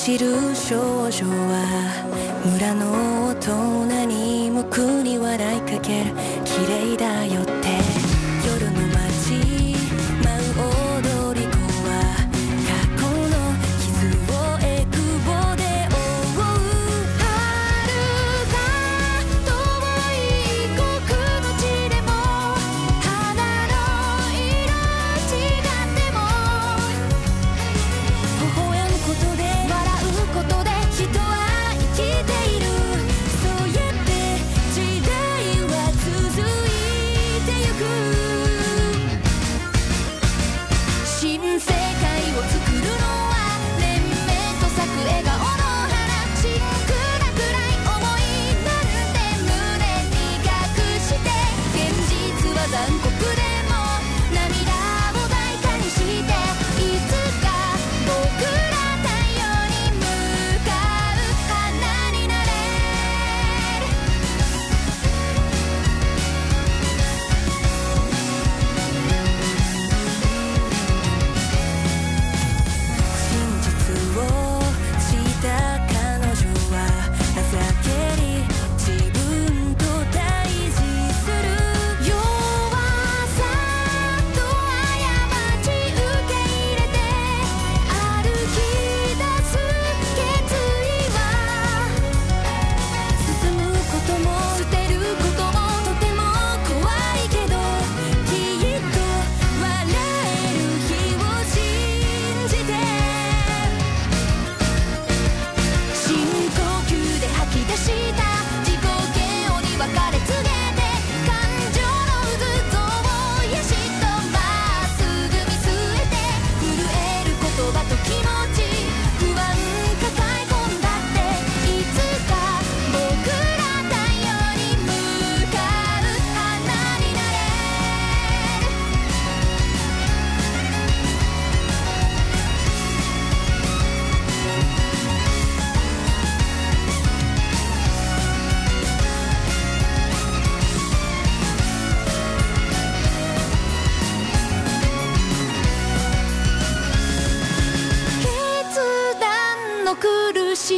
走る少女は村の大人にも苦に笑いかける。綺麗だよ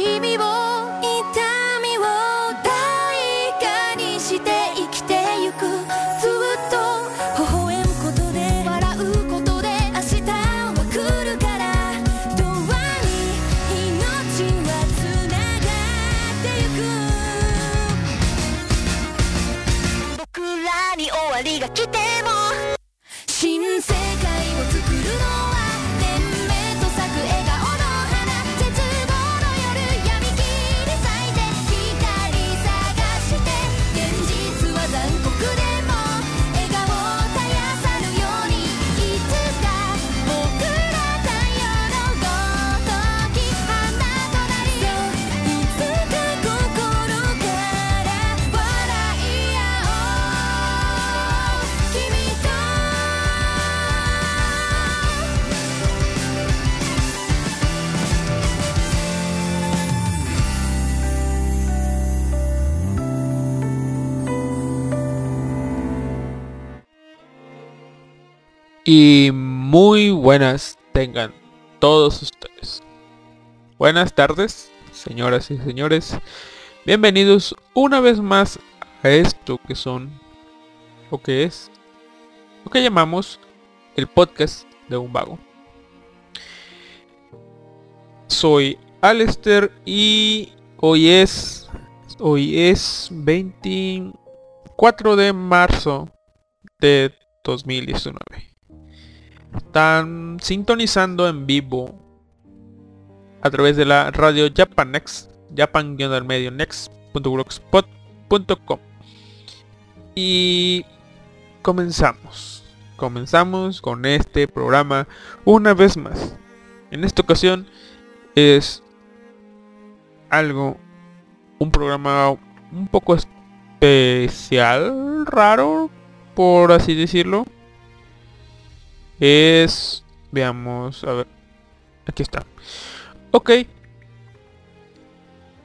keep me boy y muy buenas tengan todos ustedes. Buenas tardes, señoras y señores. Bienvenidos una vez más a esto que son, o que es, lo que llamamos el podcast de un vago. Soy Alester y hoy es, hoy es 24 de marzo de 2019 están sintonizando en vivo a través de la radio Japanex, japan medio next.blogspot.com. Y comenzamos. Comenzamos con este programa una vez más. En esta ocasión es algo, un programa un poco especial, raro, por así decirlo es... Veamos, a ver. Aquí está. Ok.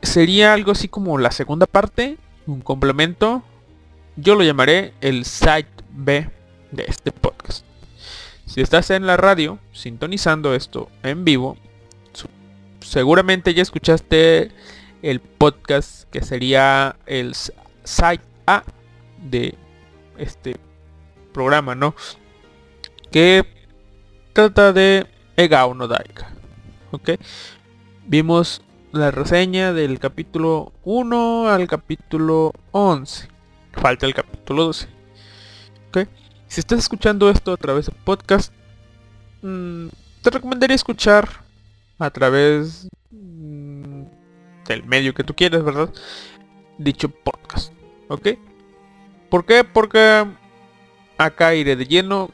Sería algo así como la segunda parte, un complemento. Yo lo llamaré el Site B de este podcast. Si estás en la radio, sintonizando esto en vivo, seguramente ya escuchaste el podcast que sería el Site A de este programa, ¿no? Que trata de Egao Daika. ¿Ok? Vimos la reseña del capítulo 1 al capítulo 11. Falta el capítulo 12. ¿Ok? Si estás escuchando esto a través de podcast, mm, te recomendaría escuchar a través mm, del medio que tú quieras, ¿verdad? Dicho podcast. ¿Ok? ¿Por qué? Porque acá iré de lleno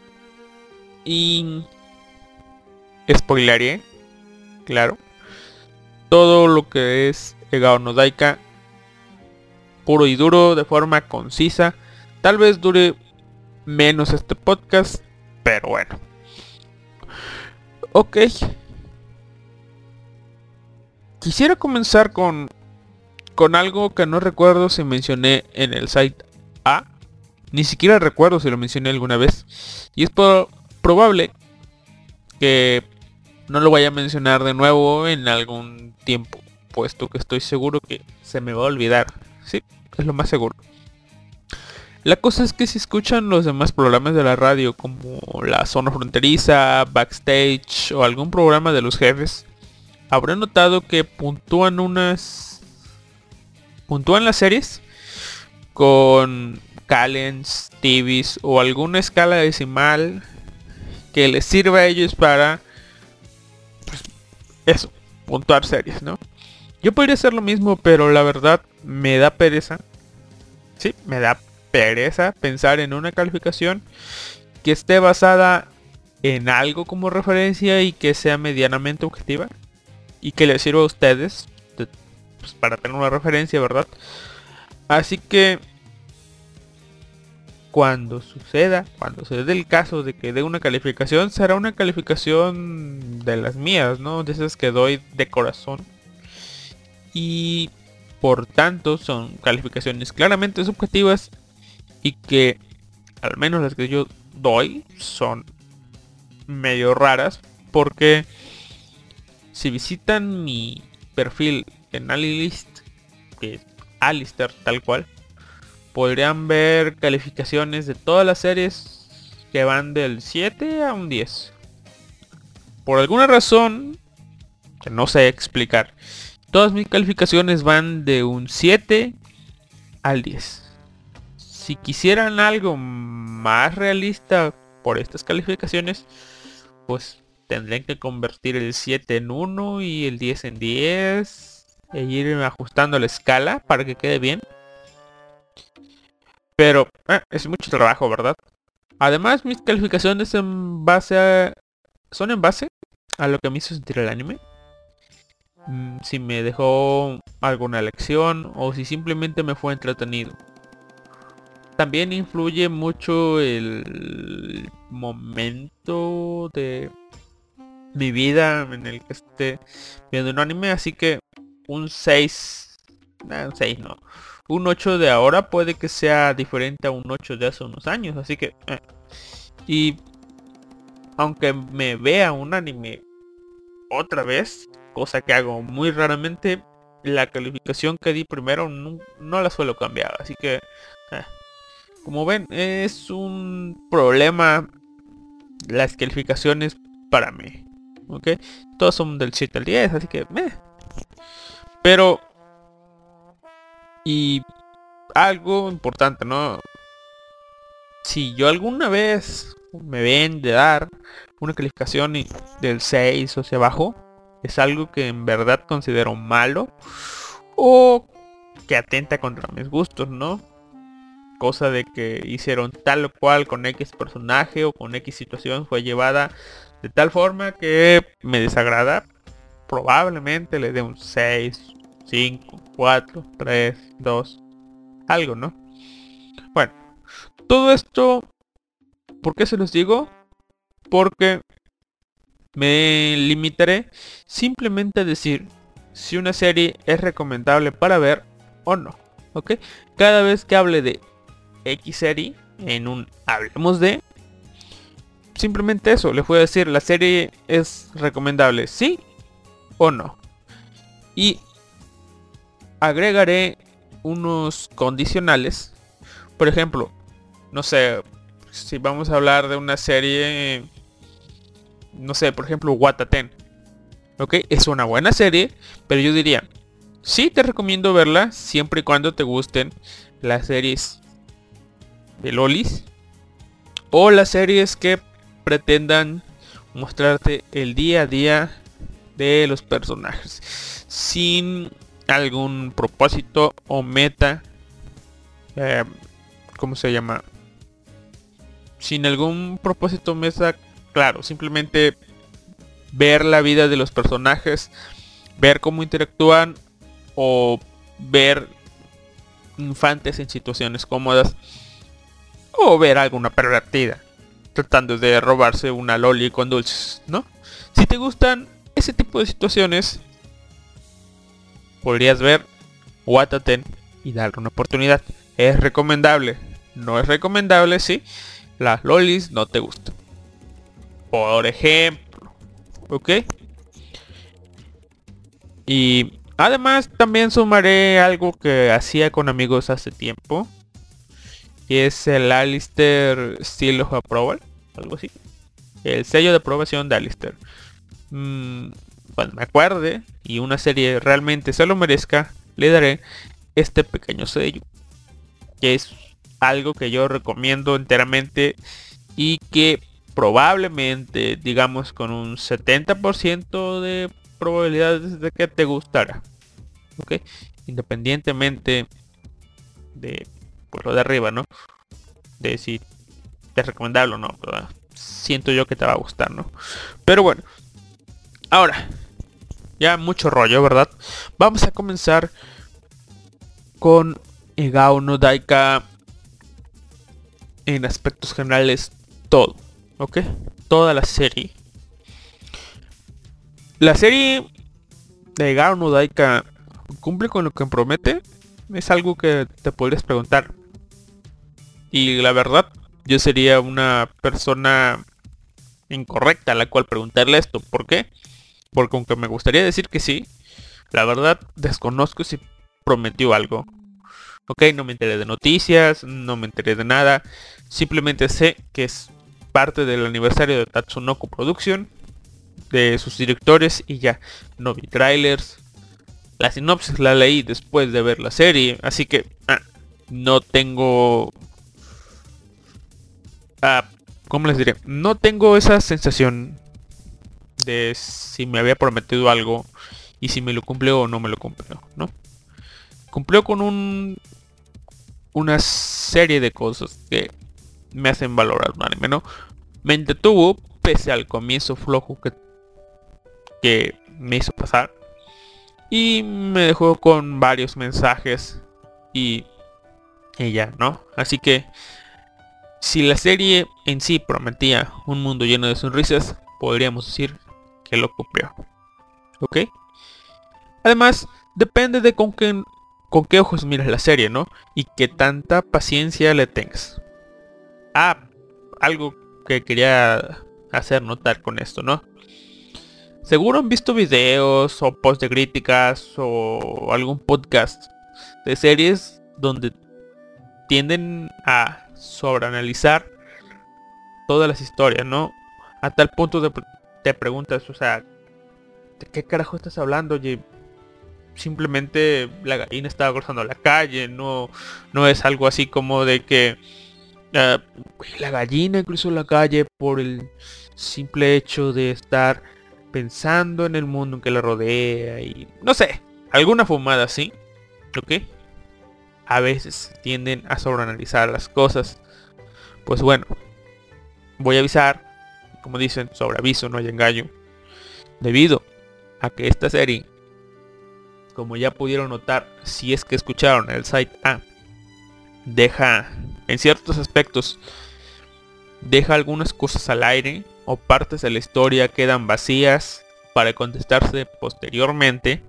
y spoileré, claro, todo lo que es Egao no Daika puro y duro, de forma concisa. Tal vez dure menos este podcast, pero bueno. Ok. Quisiera comenzar con, con algo que no recuerdo si mencioné en el site A. Ni siquiera recuerdo si lo mencioné alguna vez. Y es probable que no lo vaya a mencionar de nuevo en algún tiempo. Puesto que estoy seguro que se me va a olvidar. Sí, es lo más seguro. La cosa es que si escuchan los demás programas de la radio como La Zona Fronteriza, Backstage o algún programa de los jefes, habrán notado que puntúan unas... puntúan las series con Callens, TVs o alguna escala decimal que les sirva a ellos para pues, eso, puntuar series, ¿no? Yo podría hacer lo mismo, pero la verdad me da pereza. Sí, me da pereza pensar en una calificación que esté basada en algo como referencia y que sea medianamente objetiva y que les sirva a ustedes pues, para tener una referencia, ¿verdad? Así que cuando suceda, cuando se dé el caso de que dé una calificación, será una calificación de las mías, ¿no? De esas que doy de corazón. Y por tanto son calificaciones claramente subjetivas y que al menos las que yo doy son medio raras porque si visitan mi perfil en Alilist, que es Alistair tal cual, podrían ver calificaciones de todas las series que van del 7 a un 10. Por alguna razón, que no sé explicar, todas mis calificaciones van de un 7 al 10 si quisieran algo más realista por estas calificaciones, pues tendrían que convertir el 7 en 1 y el 10 en 10 e ir ajustando la escala para que quede bien. Pero eh, es mucho trabajo, ¿verdad? Además, mis calificaciones en base son en base a lo que me hizo sentir el anime. Mm, si me dejó alguna lección o si simplemente me fue entretenido. También influye mucho el momento de mi vida en el que esté viendo un anime, así que un 6, un 6 no, un 8 de ahora puede que sea diferente a un 8 de hace unos años, así que... Eh. Y aunque me vea un anime otra vez, cosa que hago muy raramente, la calificación que di primero no, no la suelo cambiar, así que... Eh. Como ven, es un problema las calificaciones para mí. ¿Ok? Todos son del 7 al 10, así que... Meh. Pero... Y algo importante, ¿no? Si yo alguna vez me ven de dar una calificación del 6 o hacia abajo, es algo que en verdad considero malo o que atenta contra mis gustos, ¿no? cosa de que hicieron tal o cual con X personaje o con X situación fue llevada de tal forma que me desagrada, probablemente le dé un 6, 5, 4, 3, 2, algo, ¿no? Bueno, todo esto, ¿por qué se los digo? Porque me limitaré simplemente a decir si una serie es recomendable para ver o no. ¿Ok? Cada vez que hable de X serie en un Hablemos de simplemente eso, les voy a decir, la serie es recomendable, sí o no. Y agregaré unos condicionales. Por ejemplo, no sé, si vamos a hablar de una serie, no sé, por ejemplo, Wataten. Ok, es una buena serie, pero yo diría, sí te recomiendo verla siempre y cuando te gusten las series de lolis o las series que pretendan mostrarte el día a día de los personajes sin algún propósito o meta eh, ¿cómo se llama? sin algún propósito meta claro simplemente ver la vida de los personajes ver cómo interactúan o ver infantes en situaciones cómodas o ver alguna pervertida tratando de robarse una loli con dulces, ¿no? Si te gustan ese tipo de situaciones, podrías ver Wataten y darle una oportunidad. Es recomendable, no es recomendable si las lolis no te gustan. Por ejemplo, ¿ok? Y además también sumaré algo que hacía con amigos hace tiempo y es el Alistair Seal of Approval, algo así. El sello de aprobación de Alistair. Mm, cuando me acuerde y una serie realmente se lo merezca, le daré este pequeño sello. Que es algo que yo recomiendo enteramente y que probablemente, digamos, con un 70% de probabilidades de que te gustará. ¿Ok? Independientemente de por lo de arriba, ¿no? De si es recomendable o no, siento yo que te va a gustar, ¿no? Pero bueno, ahora, mucho rollo, ¿verdad? Vamos a comenzar con Egao no Daika en aspectos generales todo, ¿ok? Toda la serie. La serie de Egao no Daika cumple con lo que promete. Es algo que te podrías preguntar. Y la verdad, yo sería una persona incorrecta a la cual preguntarle esto. ¿Por qué? Porque aunque me gustaría decir que sí, la verdad desconozco si prometió algo. Ok, no me enteré de noticias, no me enteré de nada. Simplemente sé que es parte del aniversario de Tatsunoko Production, de sus directores y ya. No vi trailers. La sinopsis la leí después de ver la serie, así que ah, no tengo Ah, ¿cómo les diré? No tengo esa sensación de si me había prometido algo y si me lo cumplió o no me lo cumplió, ¿no? Cumplió con un una serie de cosas que me hacen valorar un anime, ¿no? Me entretuvo pese al comienzo flojo que, que me hizo pasar. Y me dejó con varios mensajes y ella, ¿no? Así que si la serie en sí prometía un mundo lleno de sonrisas, podríamos decir lo cumplió. ¿Ok? Además, depende de con qué, con qué ojos miras la serie, ¿no? Y qué tanta paciencia le tengas. Ah, algo que quería hacer notar con esto, ¿no? Seguro han visto videos o posts de críticas o algún podcast de series donde tienden a sobreanalizar todas las historias, ¿no? A tal punto de te preguntas, o sea, ¿de qué carajo estás hablando? Oye, simplemente la gallina estaba cruzando la calle, no, no es algo así como de que ah, la gallina incluso la calle por el simple hecho de estar pensando en el mundo que la rodea y no sé, alguna fumada así, ¿ok? a veces tienden a sobreanalizar las cosas. Pues bueno, voy a avisar, como dicen, sobre aviso, no hay engaño. Debido a que esta serie, como ya pudieron notar, si es que escucharon el site A, deja, en ciertos aspectos, deja algunas cosas al aire o partes de la historia quedan vacías para contestarse posteriormente,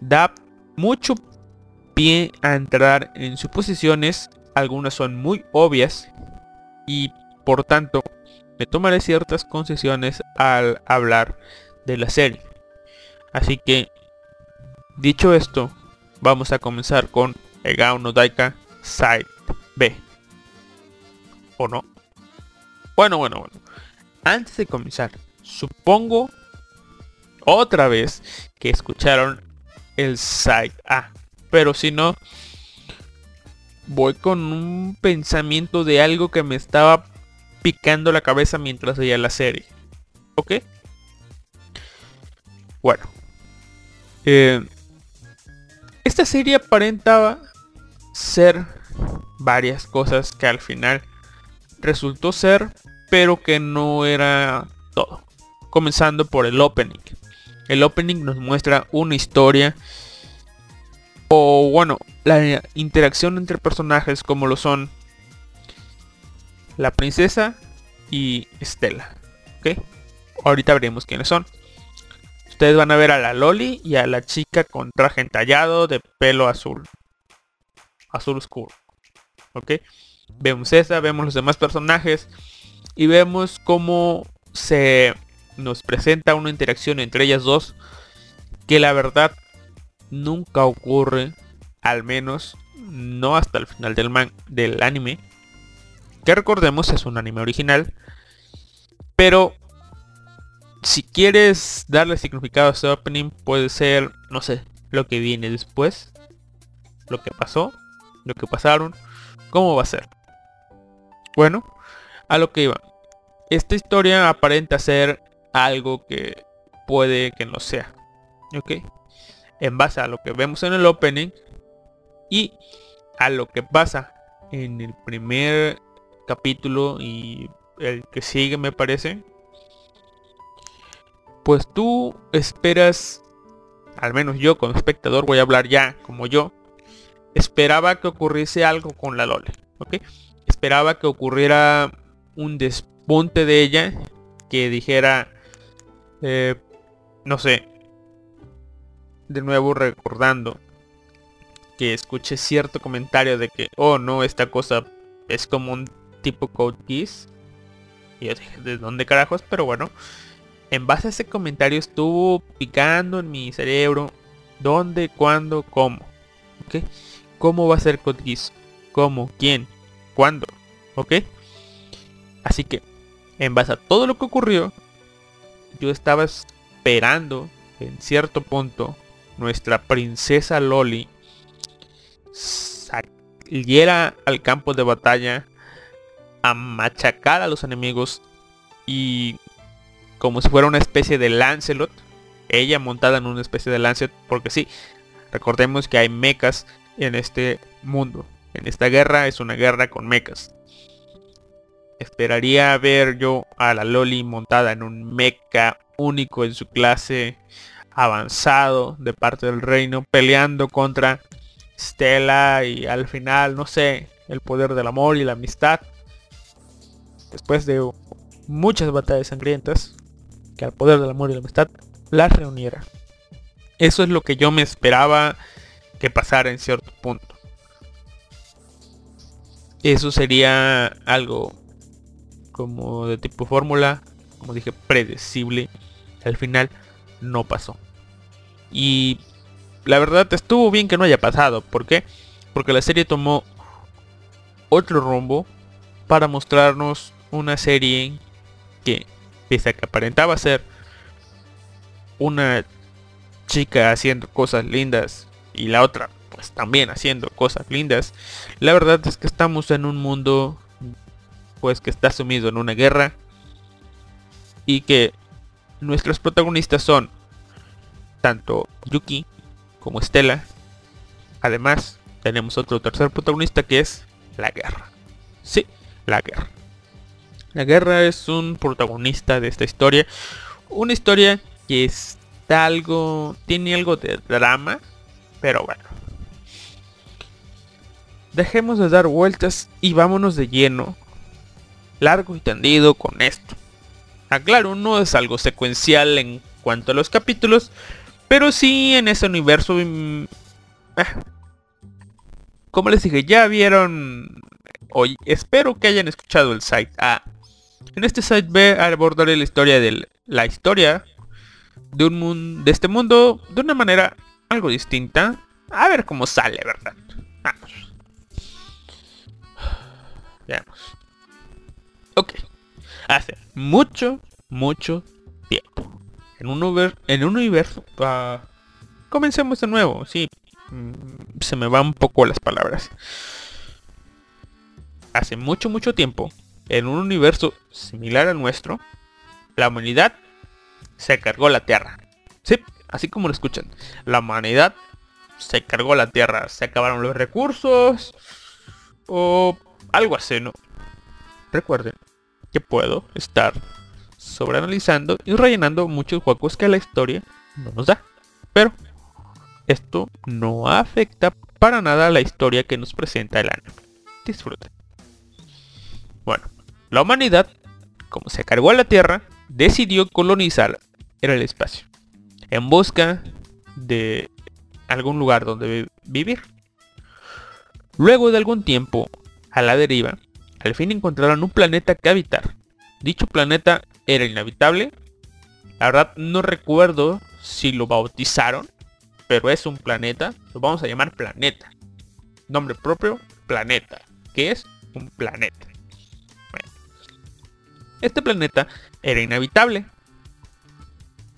da mucho a entrar en suposiciones, algunas son muy obvias y por tanto me tomaré ciertas concesiones al hablar de la serie. Así que, dicho esto, vamos a comenzar con Egao no Daika Side B. ¿O no? Bueno, bueno, bueno. Antes de comenzar, supongo otra vez que escucharon el Side A. Pero si no, voy con un pensamiento de algo que me estaba picando la cabeza mientras veía la serie. ¿Ok? Bueno. Eh, esta serie aparentaba ser varias cosas que al final resultó ser, pero que no era todo. Comenzando por el opening. El opening nos muestra una historia o bueno, la interacción entre personajes como lo son la princesa y Estela. ¿Ok? Ahorita veremos quiénes son. Ustedes van a ver a la Loli y a la chica con traje entallado de pelo azul. Azul oscuro. ¿Ok? Vemos esa, vemos los demás personajes y vemos cómo se nos presenta una interacción entre ellas dos que la verdad nunca ocurre, al menos no hasta el final del, man del anime, que recordemos es un anime original, pero si quieres darle significado a este opening puede ser, no sé, lo que viene después, lo que pasó, lo que pasaron, cómo va a ser. Bueno, a lo que iba. Esta historia aparenta ser algo que puede que no sea. ¿Ok? en base a lo que vemos en el opening y a lo que pasa en el primer capítulo y el que sigue me parece pues tú esperas al menos yo como espectador voy a hablar ya como yo esperaba que ocurriese algo con la Lole ¿ok? esperaba que ocurriera un despunte de ella que dijera eh, no sé de nuevo recordando que escuché cierto comentario de que, oh no, esta cosa es como un tipo code keys. Y yo ¿de dónde carajos? Pero bueno, en base a ese comentario estuvo picando en mi cerebro. ¿Dónde? ¿Cuándo? ¿Cómo? ¿Ok? ¿Cómo va a ser code keys? ¿Cómo? ¿Quién? ¿Cuándo? ¿Ok? Así que, en base a todo lo que ocurrió, yo estaba esperando en cierto punto nuestra princesa Loli saliera al campo de batalla a machacar a los enemigos y como si fuera una especie de Lancelot, ella montada en una especie de Lancelot, porque sí, recordemos que hay mechas en este mundo. En esta guerra es una guerra con mechas. Esperaría ver yo a la Loli montada en un mecha único en su clase avanzado de parte del reino peleando contra Stella y al final, no sé, el poder del amor y la amistad. Después de muchas batallas sangrientas, que al poder del amor y la amistad las reuniera. Eso es lo que yo me esperaba que pasara en cierto punto. Eso sería algo como de tipo fórmula, como dije, predecible. Al final no pasó. Y la verdad estuvo bien que no haya pasado. ¿Por qué? Porque la serie tomó otro rumbo para mostrarnos una serie que, pese a que aparentaba ser una chica haciendo cosas lindas y la otra pues también haciendo cosas lindas, la verdad es que estamos en un mundo pues que está sumido en una guerra y que nuestros protagonistas son tanto Yuki como Estela. Además, tenemos otro tercer protagonista que es la guerra. Sí, la guerra. La guerra es un protagonista de esta historia. Una historia que está algo... Tiene algo de drama. Pero bueno. Dejemos de dar vueltas y vámonos de lleno. Largo y tendido con esto. Aclaro, no es algo secuencial en cuanto a los capítulos. Pero sí, en ese universo... Mm, ah, como les dije, ya vieron... Hoy espero que hayan escuchado el site A. En este site B abordaré la historia de la historia de un mundo de este mundo de una manera algo distinta. A ver cómo sale, ¿verdad? Vamos. Veamos. Ok. Hace mucho, mucho tiempo. En un, universo... ah, comencemos de nuevo. Sí. mm, Se me van un poco las palabras. Hace mucho, mucho tiempo. En un universo similar al nuestro. La humanidad se cargó la Tierra. Sí, así como lo escuchan. La humanidad se cargó la Tierra. Se acabaron los recursos. O algo así, ¿no? Recuerden que puedo estar sobreanalizando y rellenando muchos huecos que la historia no nos da. Pero esto no afecta para nada a la historia que nos presenta el anime. Disfruten. Bueno, la humanidad, como se cargó a la Tierra, decidió colonizar el espacio. En busca de algún lugar donde vi- vivir. Luego de algún tiempo a la deriva, al fin encontraron un planeta que habitar. Dicho planeta era inhabitable. La verdad no recuerdo si lo bautizaron, pero es un planeta. Lo vamos a llamar planeta. Nombre propio, planeta. Que es un planeta. Este planeta era inhabitable.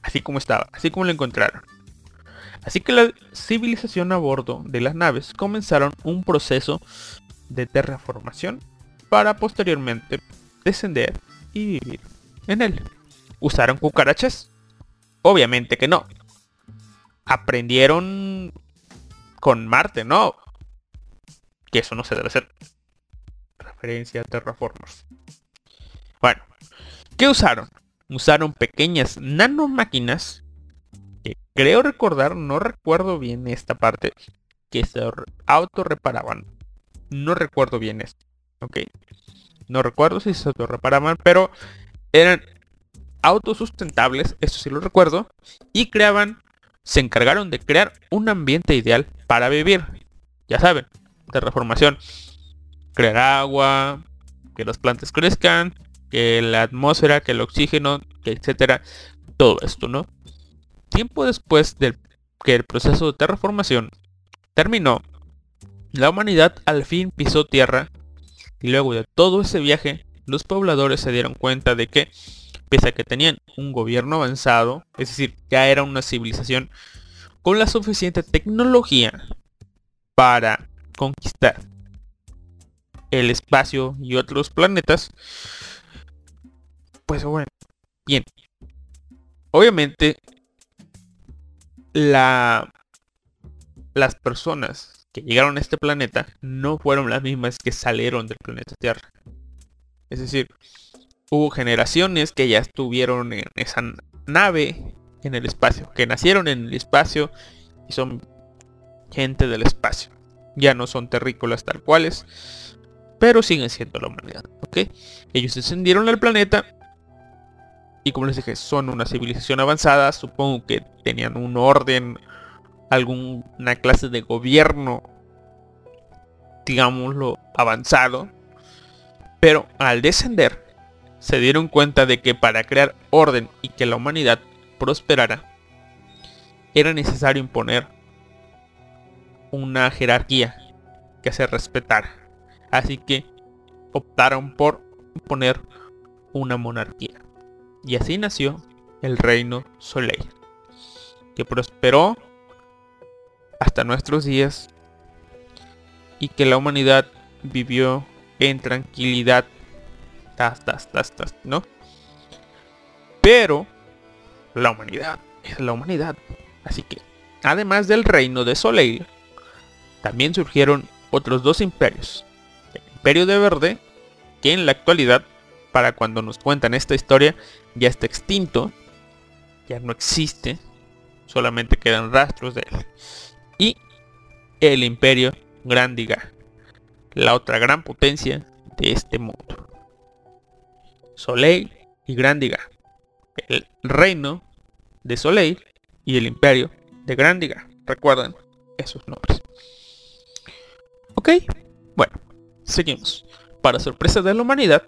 Así como estaba, así como lo encontraron. Así que la civilización a bordo de las naves comenzaron un proceso de terraformación para posteriormente descender y vivir en él. ¿Usaron cucarachas? Obviamente que no. Aprendieron con Marte, ¿no? Que eso no se debe hacer. Referencia a Terraformers. Bueno, ¿qué usaron? Usaron pequeñas nanomáquinas que creo recordar, no recuerdo bien esta parte, que se auto reparaban. No recuerdo bien esto. Ok. No recuerdo si se auto reparaban, pero eran autosustentables, eso sí lo recuerdo, y creaban, se encargaron de crear un ambiente ideal para vivir. Ya saben, terraformación. Crear agua, que las plantas crezcan, que la atmósfera, que el oxígeno, que etcétera. Todo esto, ¿no? Tiempo después de que el proceso de terraformación terminó, la humanidad al fin pisó tierra y luego de todo ese viaje, los pobladores se dieron cuenta de que, pese a que tenían un gobierno avanzado, es decir, ya era una civilización con la suficiente tecnología para conquistar el espacio y otros planetas, pues bueno, bien. Obviamente, la, las personas que llegaron a este planeta no fueron las mismas que salieron del planeta Tierra. Es decir, hubo generaciones que ya estuvieron en esa nave en el espacio, que nacieron en el espacio y son gente del espacio. Ya no son terrícolas tal cuales, pero siguen siendo la humanidad. Ellos descendieron al planeta y como les dije, son una civilización avanzada, supongo que tenían un orden, alguna clase de gobierno, digámoslo, avanzado. Pero al descender, se dieron cuenta de que para crear orden y que la humanidad prosperara, era necesario imponer una jerarquía que se respetara. Así que optaron por imponer una monarquía. Y así nació el reino Soleil, que prosperó hasta nuestros días y que la humanidad vivió en tranquilidad. Tas, tas, tas, tas, ¿no? Pero la humanidad es la humanidad. Así que, además del reino de Soleil, también surgieron otros dos imperios. El imperio de Verde, que en la actualidad, para cuando nos cuentan esta historia, ya está extinto, ya no existe, solamente quedan rastros de él. Y el imperio Grandiga, la otra gran potencia de este mundo. Soleil y Grandiga, el reino de Soleil y el imperio de Grandiga. Recuerden esos nombres. Ok, bueno, seguimos. Para sorpresa de la humanidad,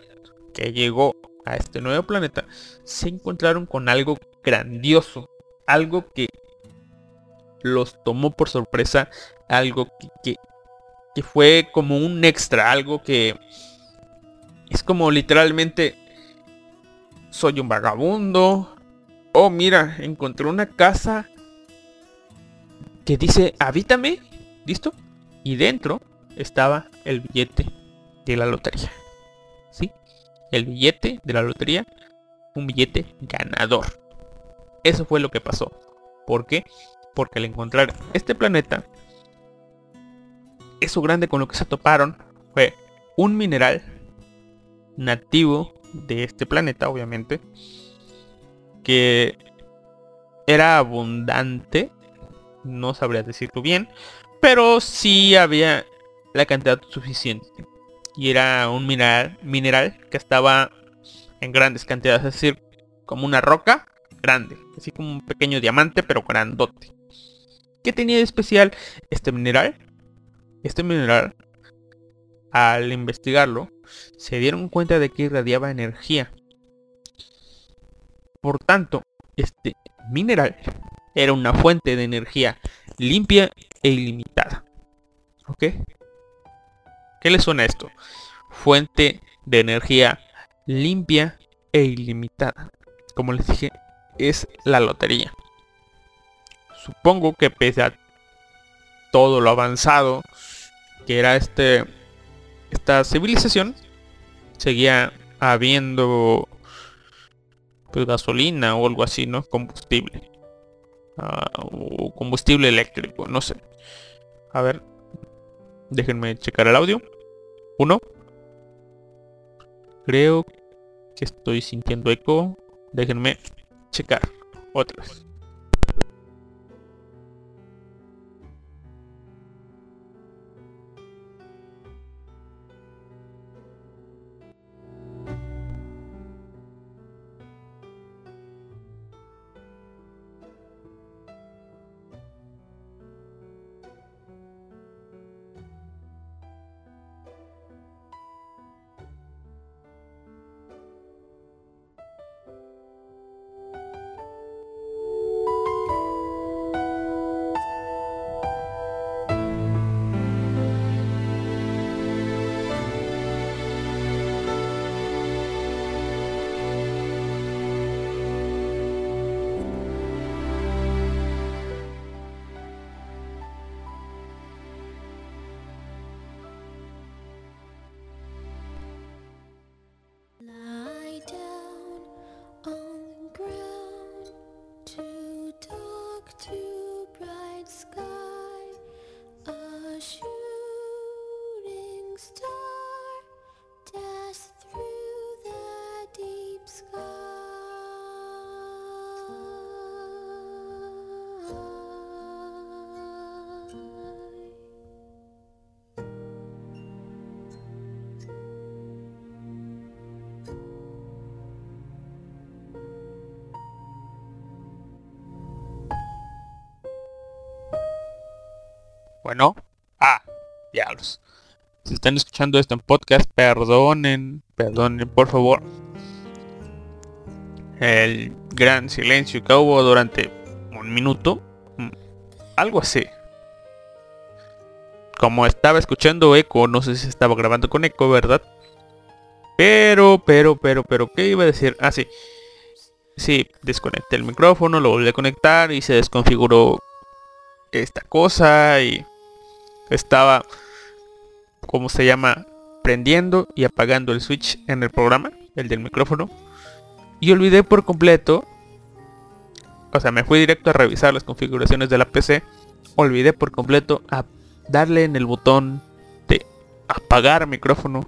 que llegó a este nuevo planeta, se encontraron con algo grandioso, algo que los tomó por sorpresa, algo que, que, fue como un extra, algo que es como literalmente soy un vagabundo. Oh, mira, encontré una casa que dice habítame, ¿listo? Y dentro estaba el billete de la lotería. El billete de la lotería, un billete ganador. Eso fue lo que pasó. ¿Por qué? Porque al encontrar este planeta, eso grande con lo que se toparon fue un mineral nativo de este planeta, obviamente, que era abundante, no sabría decirlo bien, pero sí había la cantidad suficiente. Y era un mineral, mineral que estaba en grandes cantidades, es decir, como una roca grande, así como un pequeño diamante, pero grandote. ¿Qué tenía de especial este mineral? Este mineral, al investigarlo, se dieron cuenta de que irradiaba energía. Por tanto, este mineral era una fuente de energía limpia e ilimitada. ¿Ok? ¿Qué le suena esto? Fuente de energía limpia e ilimitada. Como les dije, es la lotería. Supongo que pese a todo lo avanzado que era este esta civilización, seguía habiendo pues, gasolina o algo así, ¿no? Combustible. Ah, o combustible eléctrico, no sé. A ver. Déjenme checar el audio. Uno. Creo que estoy sintiendo eco. Déjenme checar. Otra Bueno. Ah, diablos. Si están escuchando esto en podcast, perdonen, perdonen por favor. El gran silencio que hubo durante un minuto. mm, Algo así. Como estaba escuchando eco, no sé si estaba grabando con eco, ¿verdad? Pero, pero, pero, pero, ¿qué iba a decir? Ah, sí. Sí, desconecté el micrófono, lo volví a conectar y se desconfiguró esta cosa y estaba, como se llama, prendiendo y apagando el switch en el programa, el del micrófono. Y olvidé por completo, o sea, me fui directo a revisar las configuraciones de la PC. Olvidé por completo a darle en el botón de apagar micrófono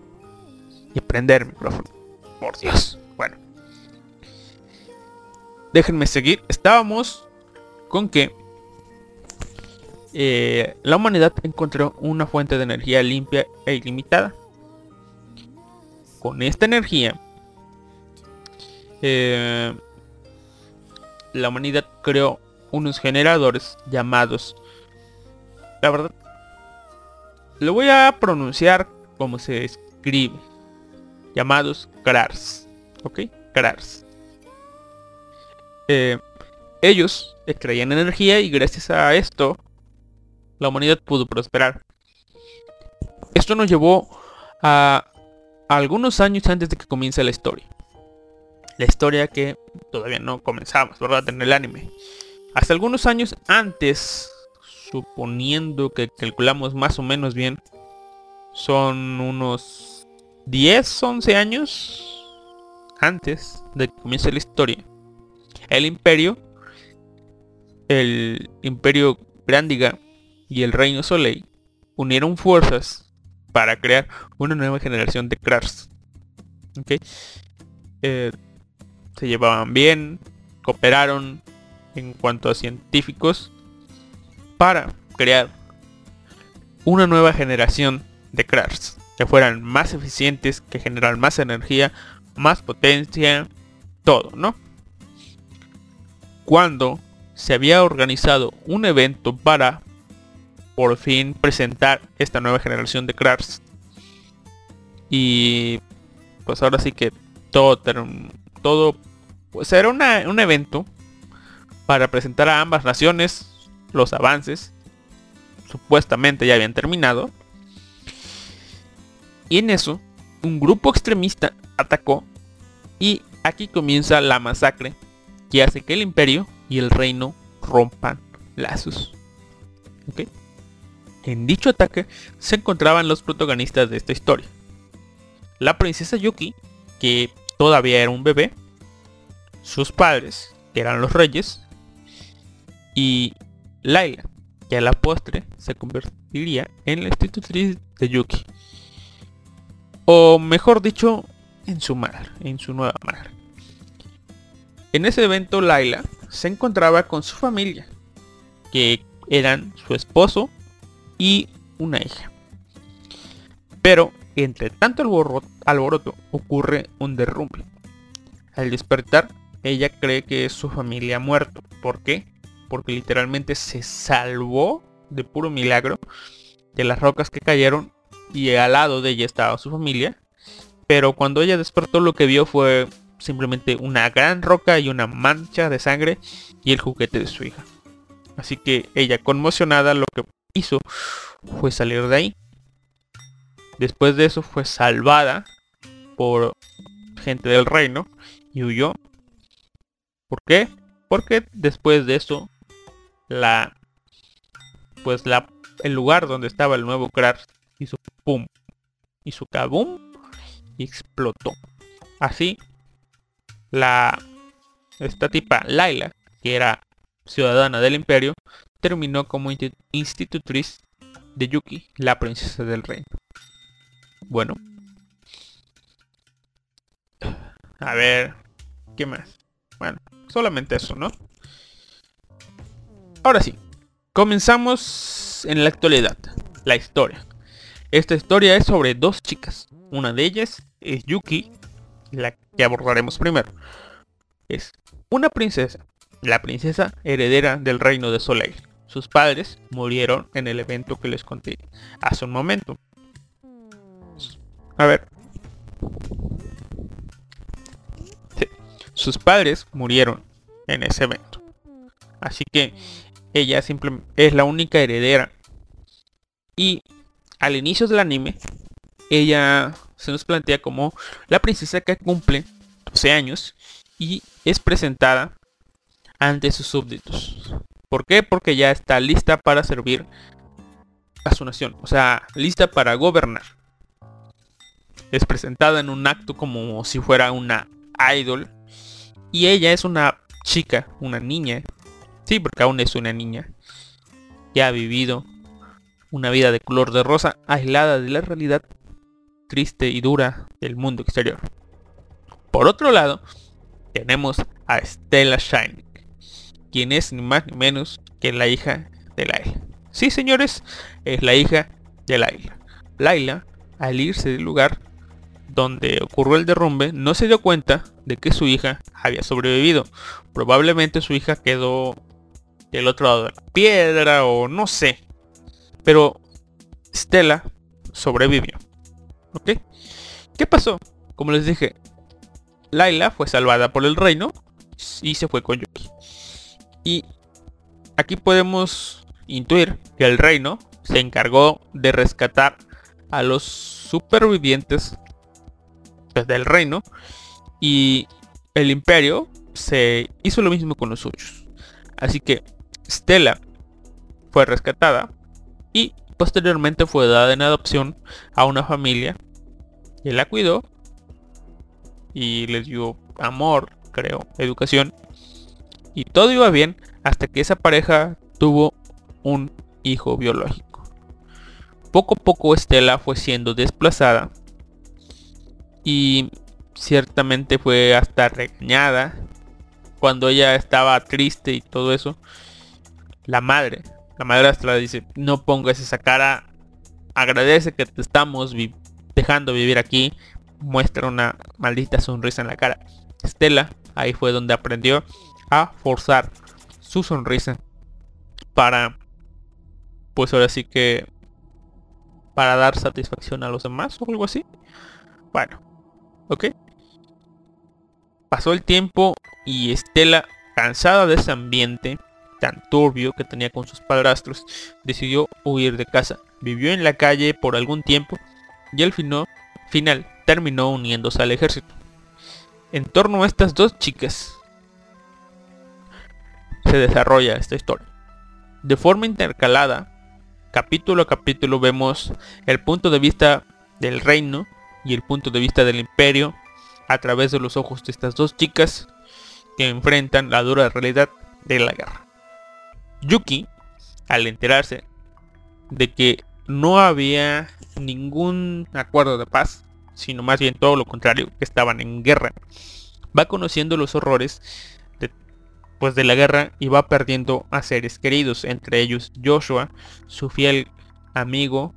y prender micrófono. Por Dios. Bueno. Déjenme seguir. Estábamos con que eh, la humanidad encontró una fuente de energía limpia e ilimitada. Con esta energía, eh, la humanidad creó unos generadores llamados, la verdad, lo voy a pronunciar como se escribe, llamados CRARS. ¿Ok? Krars. Eh, ellos extraían energía y gracias a esto la humanidad pudo prosperar. Esto nos llevó a algunos años antes de que comience la historia. La historia que todavía no comenzamos, ¿verdad? En el anime. Hasta algunos años antes, suponiendo que calculamos más o menos bien, son unos 10, 11 años antes de que comience la historia. El imperio, el imperio Grandiga y el reino Soleil unieron fuerzas para crear una nueva generación de Krars. Eh, se llevaban bien, cooperaron en cuanto a científicos para crear una nueva generación de Krars que fueran más eficientes, que generaran más energía, más potencia, todo, ¿no? Cuando se había organizado un evento para por fin presentar esta nueva generación de Krars. Y pues ahora sí que todo, todo pues era un evento para presentar a ambas naciones los avances. Supuestamente ya habían terminado. Y en eso, un grupo extremista atacó y aquí comienza la masacre que hace que el imperio y el reino rompan lazos. En dicho ataque se encontraban los protagonistas de esta historia. La princesa Yuki, que todavía era un bebé, sus padres, que eran los reyes, y Laila, que a la postre se convertiría en la institutriz de Yuki. O mejor dicho, en su madre, en su nueva madre. En ese evento Laila se encontraba con su familia, que eran su esposo y una hija. Pero entre tanto alboroto ocurre un derrumbe. Al despertar, ella cree que su familia muerto. ¿Por qué? Porque literalmente se salvó de puro milagro de las rocas que cayeron y al lado de ella estaba su familia. Pero cuando ella despertó lo que vio fue simplemente una gran roca y una mancha de sangre y el juguete de su hija. Así que ella conmocionada lo que hizo fue salir de ahí. Después de eso fue salvada por gente del reino y huyó. ¿Por qué? Porque después de eso la pues la el lugar donde estaba el nuevo Crash hizo pum, hizo kabum y explotó. Así la esta tipa Laila, que era ciudadana del imperio, terminó como institutriz de Yuki, la princesa del reino. Bueno. A ver, ¿qué más? Bueno, solamente eso, ¿no? Ahora sí, comenzamos en la actualidad, la historia. Esta historia es sobre dos chicas. Una de ellas es Yuki, la que abordaremos primero. Es una princesa, la princesa heredera del reino de Soleil. Sus padres murieron en el evento que les conté hace un momento. A ver. Sus padres murieron en ese evento. Así que ella simplemente es la única heredera. Y al inicio del anime, ella se nos plantea como la princesa que cumple 12 años y es presentada ante sus súbditos. ¿Por qué? Porque ya está lista para servir a su nación. O sea, lista para gobernar. Es presentada en un acto como si fuera una idol. Y ella es una chica, una niña. Sí, porque aún es una niña. Que ha vivido una vida de color de rosa aislada de la realidad triste y dura del mundo exterior. Por otro lado, tenemos a Stella Shine quien es ni más ni menos que la hija de Laila. Sí, señores, es la hija de Laila. Laila, al irse del lugar donde ocurrió el derrumbe, no se dio cuenta de que su hija había sobrevivido. Probablemente su hija quedó del otro lado de la piedra o no sé. Pero Stella sobrevivió. ¿Ok? ¿Qué pasó? Como les dije, Laila fue salvada por el reino y se fue con Yuki. Y aquí podemos intuir que el reino se encargó de rescatar a los supervivientes pues, del reino y el imperio se hizo lo mismo con los suyos. Así que Stella fue rescatada y posteriormente fue dada en adopción a una familia que la cuidó y les dio amor, creo, educación. Y todo iba bien hasta que esa pareja tuvo un hijo biológico. Poco a poco Estela fue siendo desplazada y ciertamente fue hasta regañada cuando ella estaba triste y todo eso. La madre, la madrastra dice, no pongas esa cara, agradece que te estamos dejando vivir aquí, muestra una maldita sonrisa en la cara. Estela, ahí fue donde aprendió a forzar su sonrisa para, pues ahora sí que, para dar satisfacción a los demás o algo así. Bueno, ok. Pasó el tiempo y Estela, cansada de ese ambiente tan turbio que tenía con sus padrastros, decidió huir de casa. Vivió en la calle por algún tiempo y al final, final terminó uniéndose al ejército. En torno a estas dos chicas se desarrolla esta historia. De forma intercalada, capítulo a capítulo vemos el punto de vista del reino y el punto de vista del imperio a través de los ojos de estas dos chicas que enfrentan la dura realidad de la guerra. Yuki, al enterarse de que no había ningún acuerdo de paz, sino más bien todo lo contrario, que estaban en guerra, va conociendo los horrores de, pues, de la guerra y va perdiendo a seres queridos, entre ellos Joshua, su fiel amigo,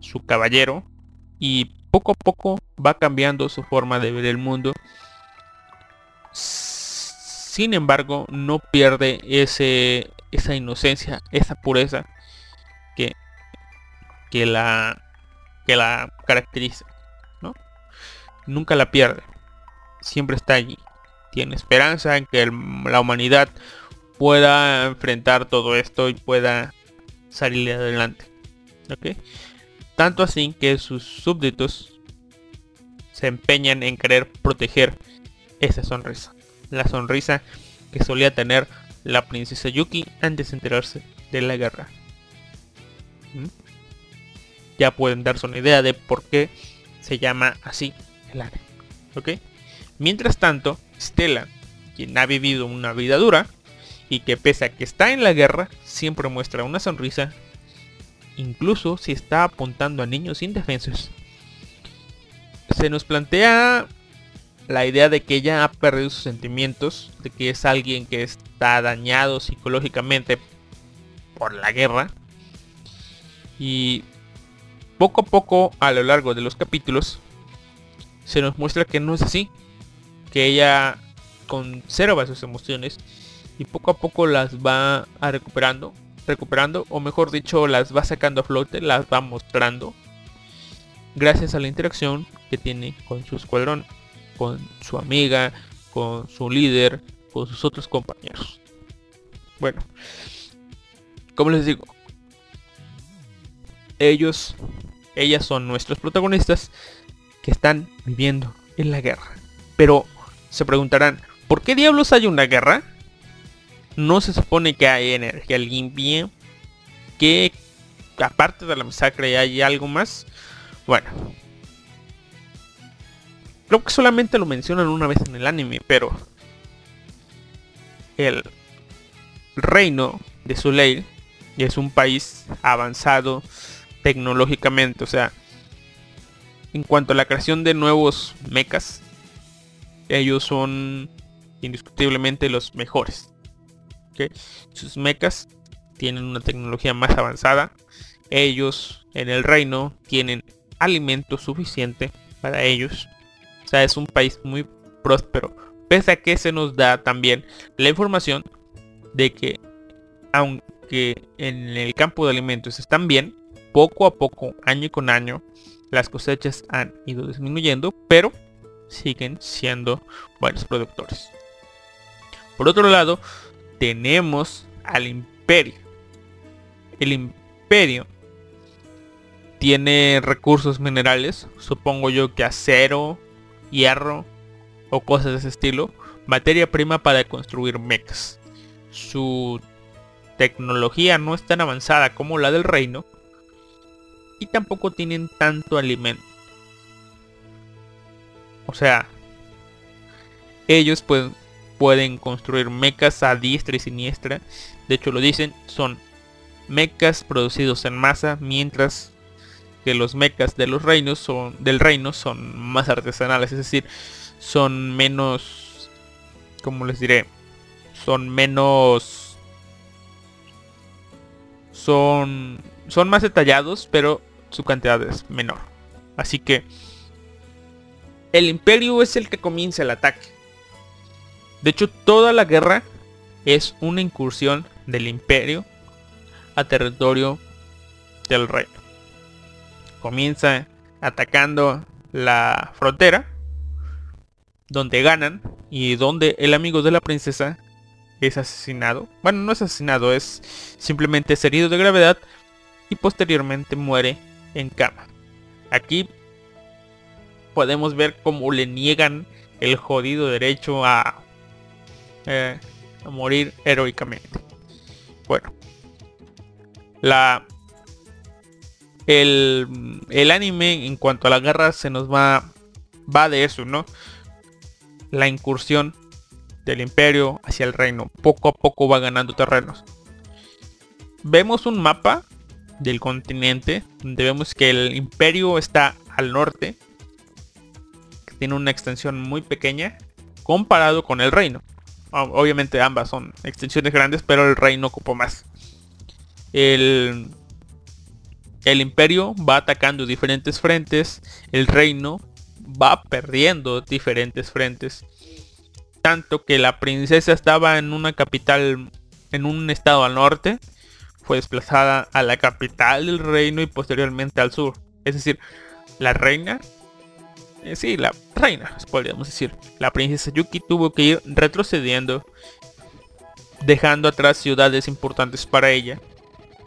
su caballero, y poco a poco va cambiando su forma de ver el mundo. Sin embargo, no pierde ese, esa inocencia, esa pureza que, que, la, que la caracteriza. ¿no? Nunca la pierde. Siempre está allí. Tiene esperanza en que la humanidad pueda enfrentar todo esto y pueda salir adelante. Tanto así que sus súbditos se empeñan en querer proteger esa sonrisa. La sonrisa que solía tener la princesa Yuki antes de enterarse de la guerra. ¿Mm? Ya pueden darse una idea de por qué se llama así el anime. ¿Ok? Mientras tanto, Stella, quien ha vivido una vida dura y que pese a que está en la guerra, siempre muestra una sonrisa incluso si está apuntando a niños indefensos. Se nos plantea la idea de que ella ha perdido sus sentimientos, de que es alguien que está dañado psicológicamente por la guerra. Y poco a poco a lo largo de los capítulos se nos muestra que no es así, que ella conserva sus emociones y poco a poco las va a recuperando recuperando, o mejor dicho, las va sacando a flote, las va mostrando, gracias a la interacción que tiene con su escuadrón, con su amiga, con su líder, con sus otros compañeros. Bueno, como les digo, ellos, ellas son nuestros protagonistas que están viviendo en la guerra. Pero se preguntarán, ¿por qué diablos hay una guerra? no se supone que hay energía limpia, que aparte de la masacre hay algo más. Bueno, creo que solamente lo mencionan una vez en el anime, pero el reino de Soleil es un país avanzado tecnológicamente, o sea, en cuanto a la creación de nuevos mechas, ellos son indiscutiblemente los mejores. Sus mechas tienen una tecnología más avanzada. Ellos en el reino tienen alimento suficiente para ellos. O sea, es un país muy próspero. Pese a que se nos da también la información de que aunque en el campo de alimentos están bien, poco a poco, año con año, las cosechas han ido disminuyendo, pero siguen siendo buenos productores. Por otro lado, tenemos al imperio. El imperio tiene recursos minerales, supongo yo que acero, hierro o cosas de ese estilo, materia prima para construir mechas. Su tecnología no es tan avanzada como la del reino y tampoco tienen tanto alimento. O sea, ellos pueden, pueden construir mechas a diestra y siniestra. De hecho lo dicen, son mechas producidos en masa, mientras que los mechas de los reinos son del reino son más artesanales, es decir, son menos como les diré, son menos son son más detallados, pero su cantidad es menor. Así que el imperio es el que comienza el ataque. De hecho, toda la guerra es una incursión del imperio a territorio del reino. Comienza atacando la frontera, donde ganan y donde el amigo de la princesa es asesinado. Bueno, no es asesinado, es simplemente herido de gravedad y posteriormente muere en cama. Aquí podemos ver cómo le niegan el jodido derecho a, eh, a morir heroicamente. Bueno, la el, el anime en cuanto a la guerra se nos va va de eso, ¿no? La incursión del imperio hacia el reino. Poco a poco va ganando terrenos. Vemos un mapa del continente donde vemos que el imperio está al norte. Tiene una extensión muy pequeña comparado con el reino. Obviamente ambas son extensiones grandes, pero el reino ocupó más el, el imperio va atacando diferentes frentes, el reino va perdiendo diferentes frentes. Tanto que la princesa estaba en una capital, en un estado al norte, fue desplazada a la capital del reino y posteriormente al sur. Es decir, la reina, eh, sí, la reina, podríamos decir, la princesa Yuki tuvo que ir retrocediendo, dejando atrás ciudades importantes para ella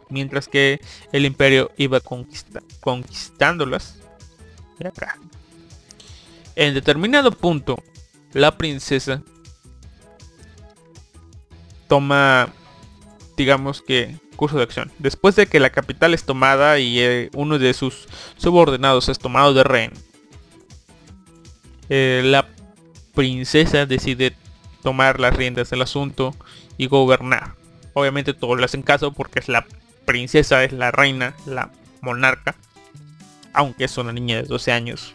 mientras que el imperio iba conquistándolas. acá. En determinado punto, la princesa toma, digamos que, curso de acción. Después de que la capital es tomada y eh, uno de sus subordinados es tomado de rehén, eh, la princesa decide tomar las riendas del asunto y gobernar. Obviamente todos le hacen caso porque es la princesa es la reina, la monarca, aunque es una niña de 12 años.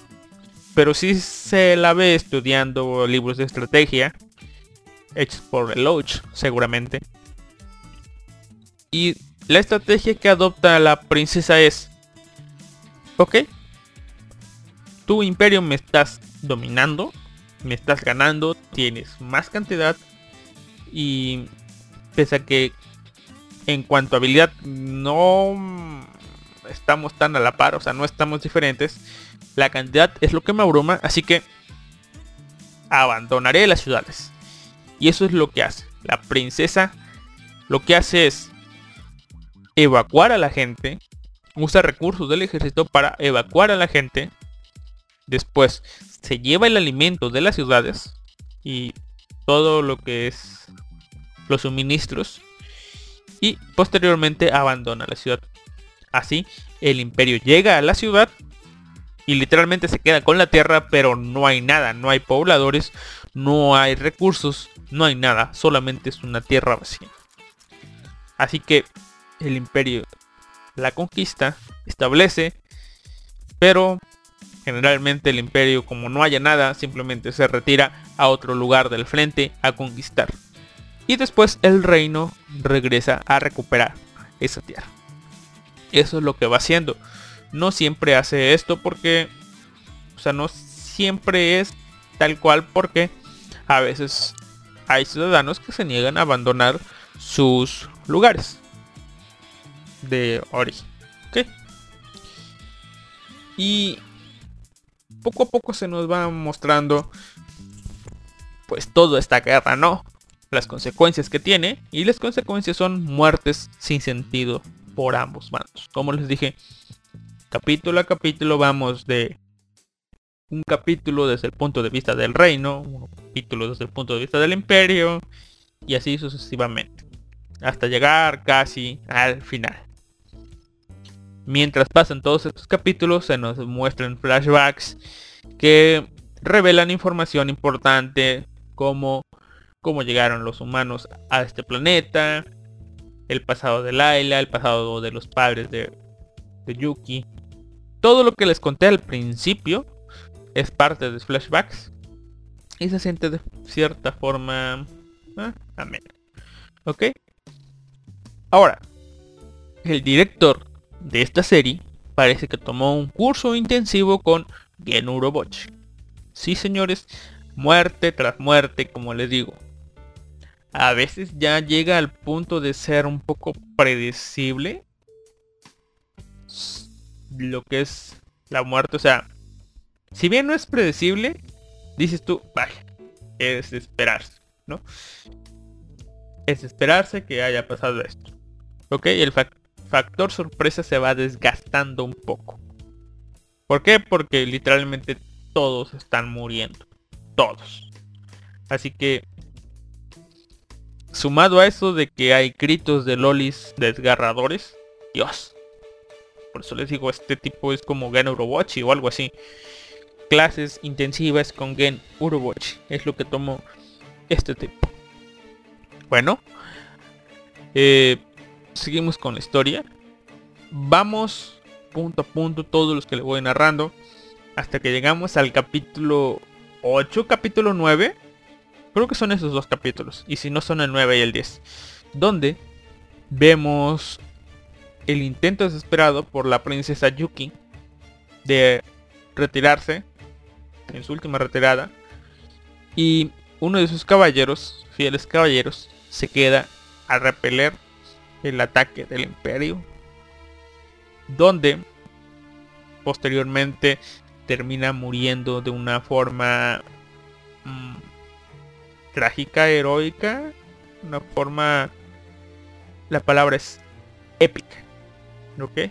Pero si se la ve estudiando libros de estrategia, hechos por el Loach seguramente. Y la estrategia que adopta la princesa es, ok, tu imperio me estás dominando, me estás ganando, tienes más cantidad y pese a que en cuanto a habilidad no estamos tan a la par, o sea, no estamos diferentes. La cantidad es lo que me abruma, así que abandonaré las ciudades. Y eso es lo que hace. La princesa lo que hace es evacuar a la gente, usa recursos del ejército para evacuar a la gente. Después se lleva el alimento de las ciudades y todo lo que es los suministros y posteriormente abandona la ciudad. Así, el imperio llega a la ciudad y literalmente se queda con la tierra, pero no hay nada, no hay pobladores, no hay recursos, no hay nada, solamente es una tierra vacía. Así que el imperio la conquista, establece, pero generalmente el imperio como no haya nada, simplemente se retira a otro lugar del frente a conquistar y después el reino regresa a recuperar esa tierra. Eso es lo que va haciendo. No siempre hace esto porque, o sea, no siempre es tal cual porque a veces hay ciudadanos que se niegan a abandonar sus lugares de origen. Y poco a poco se nos va mostrando pues toda esta guerra, ¿no? Las consecuencias que tiene y las consecuencias son muertes sin sentido por ambos bandos. Como les dije, capítulo a capítulo vamos de un capítulo desde el punto de vista del reino, un capítulo desde el punto de vista del imperio y así sucesivamente. Hasta llegar casi al final. Mientras pasan todos estos capítulos se nos muestran flashbacks que revelan información importante como cómo llegaron los humanos a este planeta, el pasado de Laila, el pasado de los padres de, Yuki. Todo lo que les conté al principio es parte de flashbacks y se siente de cierta forma ah, amén. ¿Ok? Ahora, el director de esta serie parece que tomó un curso intensivo con Gen Urobochi. Sí, señores, muerte tras muerte, como les digo. A veces ya llega al punto de ser un poco predecible lo que es la muerte. O sea, si bien no es predecible, dices tú, vaya, es esperarse, ¿no? Es esperarse que haya pasado esto. Ok, el factor sorpresa se va desgastando un poco. ¿Por qué? Porque literalmente todos están muriendo todos. Así que sumado a eso de que hay gritos de lolis desgarradores, Dios. Por eso les digo, este tipo es como Gen Urobochi o algo así. Clases intensivas con Gen Urobochi. Es lo que tomó este tipo. Bueno. Eh, seguimos con la historia. Vamos punto a punto todos los que le voy narrando. Hasta que llegamos al capítulo 8, capítulo 9. Creo que son esos dos capítulos. Y si no son el 9 y el 10. Donde vemos el intento desesperado por la princesa Yuki de retirarse en su última retirada. Y uno de sus caballeros, fieles caballeros, se queda a repeler el ataque del imperio. Donde posteriormente termina muriendo de una forma mm, trágica, heroica, una forma, la palabra es épica, ¿ok?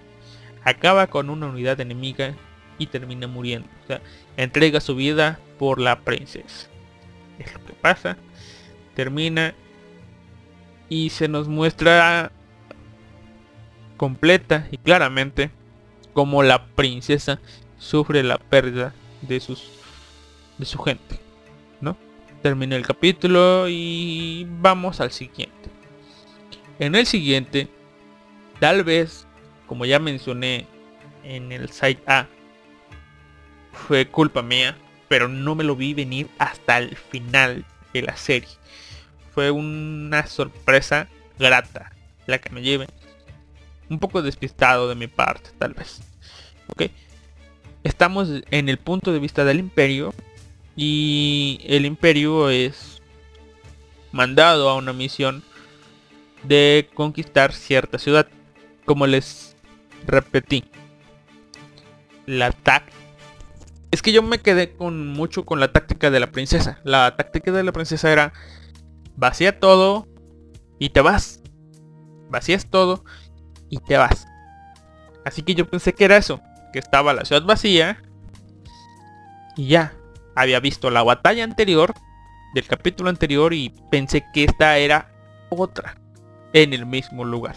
Acaba con una unidad enemiga y termina muriendo, o sea, entrega su vida por la princesa. Es lo que pasa, termina y se nos muestra completa y claramente como la princesa sufre la pérdida de sus de su gente no termina el capítulo y vamos al siguiente. En el siguiente tal vez como ya mencioné en el site A fue culpa mía pero no me lo vi venir hasta el final de la serie. Fue una sorpresa grata la que me lleve un poco despistado de mi parte tal vez ok estamos en el punto de vista del imperio y el imperio es mandado a una misión de conquistar cierta ciudad. Como les repetí, la táctica... Es que yo me quedé con mucho con la táctica de la princesa. La táctica de la princesa era vacía todo y te vas. Vacías todo y te vas. Así que yo pensé que era eso que estaba la ciudad vacía. Y ya, había visto la batalla anterior del capítulo anterior y pensé que esta era otra en el mismo lugar.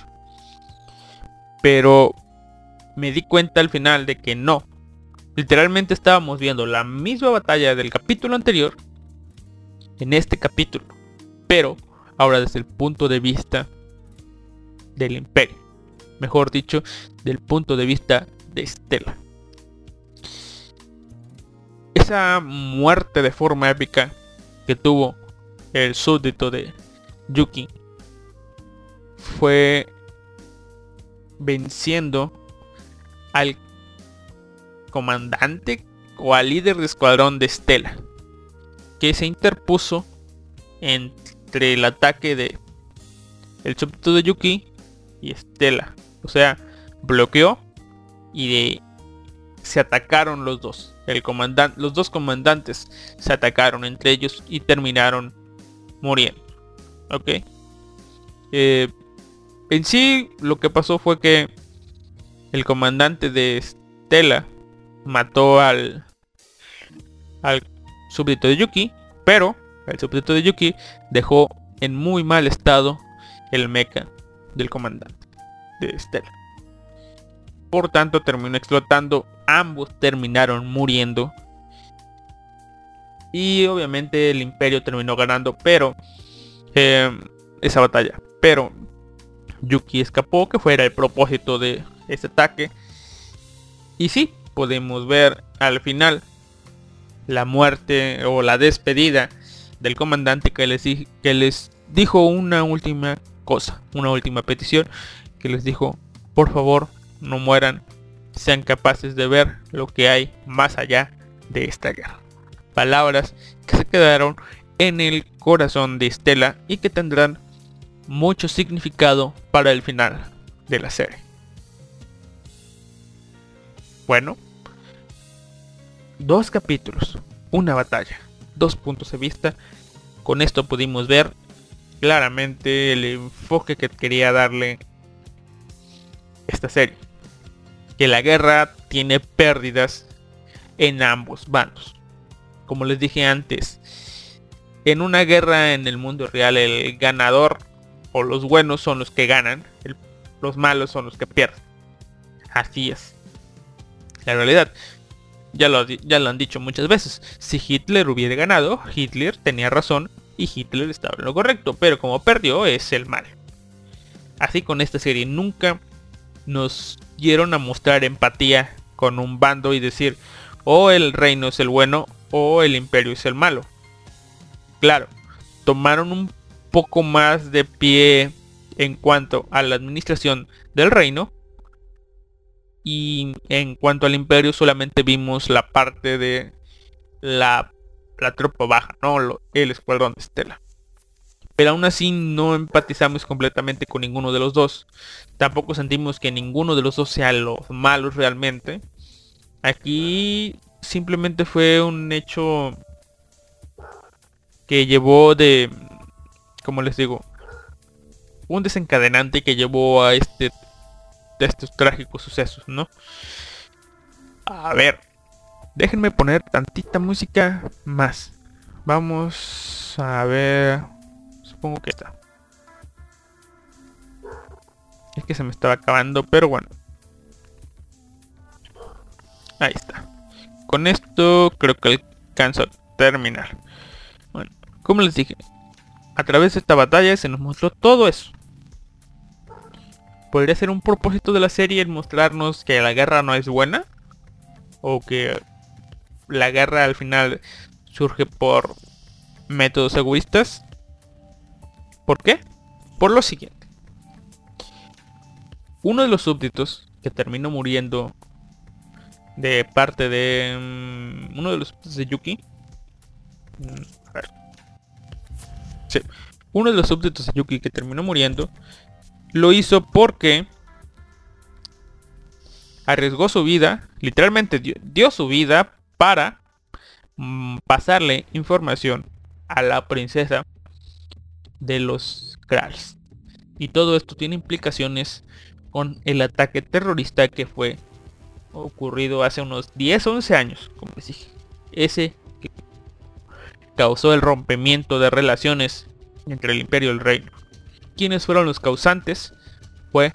Pero me di cuenta al final de que no. Literalmente estábamos viendo la misma batalla del capítulo anterior en este capítulo. Pero ahora desde el punto de vista del imperio. Mejor dicho, del punto de vista de Estela. Esa muerte de forma épica que tuvo el súbdito de Yuki fue venciendo al comandante o al líder de escuadrón de Estela que se interpuso entre el ataque de el súbdito de Yuki y Estela o sea bloqueó y se atacaron los dos. el los dos comandantes se atacaron entre ellos y terminaron muriendo. Ok. Eh, en sí, lo que pasó fue que el comandante de Stella mató al al súbdito de Yuki, pero el súbdito de Yuki dejó en muy mal estado el mecha del comandante de Stella. Por tanto, terminó explotando. Ambos terminaron muriendo. Y obviamente el imperio terminó ganando, pero eh, esa batalla. Pero Yuki escapó, que fuera el propósito de este ataque. Y sí, podemos ver al final la muerte o la despedida del comandante que les, que les dijo una última cosa, una última petición, que les dijo, por favor, no mueran, sean capaces de ver lo que hay más allá de esta guerra. Palabras que se quedaron en el corazón de Estela y que tendrán mucho significado para el final de la serie. Bueno, dos capítulos, una batalla, dos puntos de vista. Con esto pudimos ver claramente el enfoque que quería darle esta serie. Que la guerra tiene pérdidas en ambos bandos. Como les dije antes, en una guerra en el mundo real el ganador o los buenos son los que ganan, los malos son los que pierden. Así es. La realidad. Ya lo, ya lo han dicho muchas veces. Si Hitler hubiera ganado, Hitler tenía razón y Hitler estaba en lo correcto. Pero como perdió, es el mal. Así con esta serie nunca nos dieron a mostrar empatía con un bando y decir o el reino es el bueno o el imperio es el malo. Claro, tomaron un poco más de pie en cuanto a la administración del reino y en cuanto al imperio solamente vimos la parte de la, la tropa baja, no el escuadrón de Estela. Pero aún así no empatizamos completamente con ninguno de los dos. Tampoco sentimos que ninguno de los dos sea los malos realmente. Aquí simplemente fue un hecho que llevó de, como les digo, un desencadenante que llevó a este de estos trágicos sucesos, ¿no? A ver, déjenme poner tantita música más. Vamos a ver, supongo que está. Es que se me estaba acabando, pero bueno. Ahí está. Con esto creo que alcanzo a terminar. Bueno, como les dije, a través de esta batalla se nos mostró todo eso podría ser un propósito de la serie el mostrarnos que la guerra no es buena. O que la guerra al final surge por métodos egoístas. ¿Por qué? Por lo siguiente. Uno de los súbditos que terminó muriendo de parte de mm, uno de los de Yuki. Mm, a ver. Sí. Uno de los súbditos de Yuki que terminó muriendo lo hizo porque arriesgó su vida, literalmente dio, su vida para mm, pasarle información a la princesa de los Kralls. Y todo esto tiene implicaciones con el ataque terrorista que fue ocurrido hace unos 10 11 años, como les dije. Ese que causó el rompimiento de relaciones entre el imperio y el reino quienes fueron los causantes fue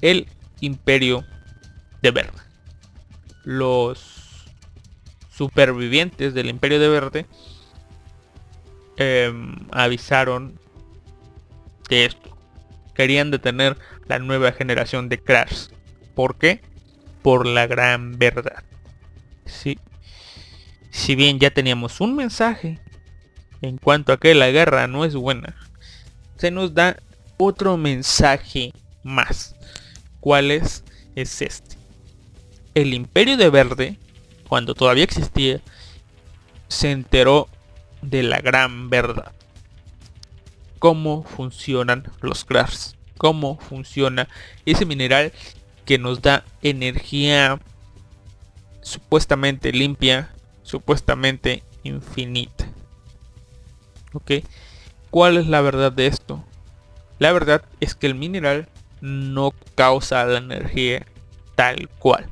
el imperio de Verde. Los supervivientes del imperio de Verde em, avisaron de esto. Querían detener la nueva generación de Crash. ¿Por qué? Por la gran verdad. Sí. Si bien ya teníamos un mensaje en cuanto a que la guerra no es buena, se nos da otro mensaje más. ¿Cuál es? Es este. El imperio de verde, cuando todavía existía, se enteró de la gran verdad. Cómo funcionan los crafts. Cómo funciona ese mineral que nos da energía supuestamente limpia, supuestamente infinita. ¿Ok? ¿Cuál es la verdad de esto? La verdad es que el mineral no causa la energía tal cual.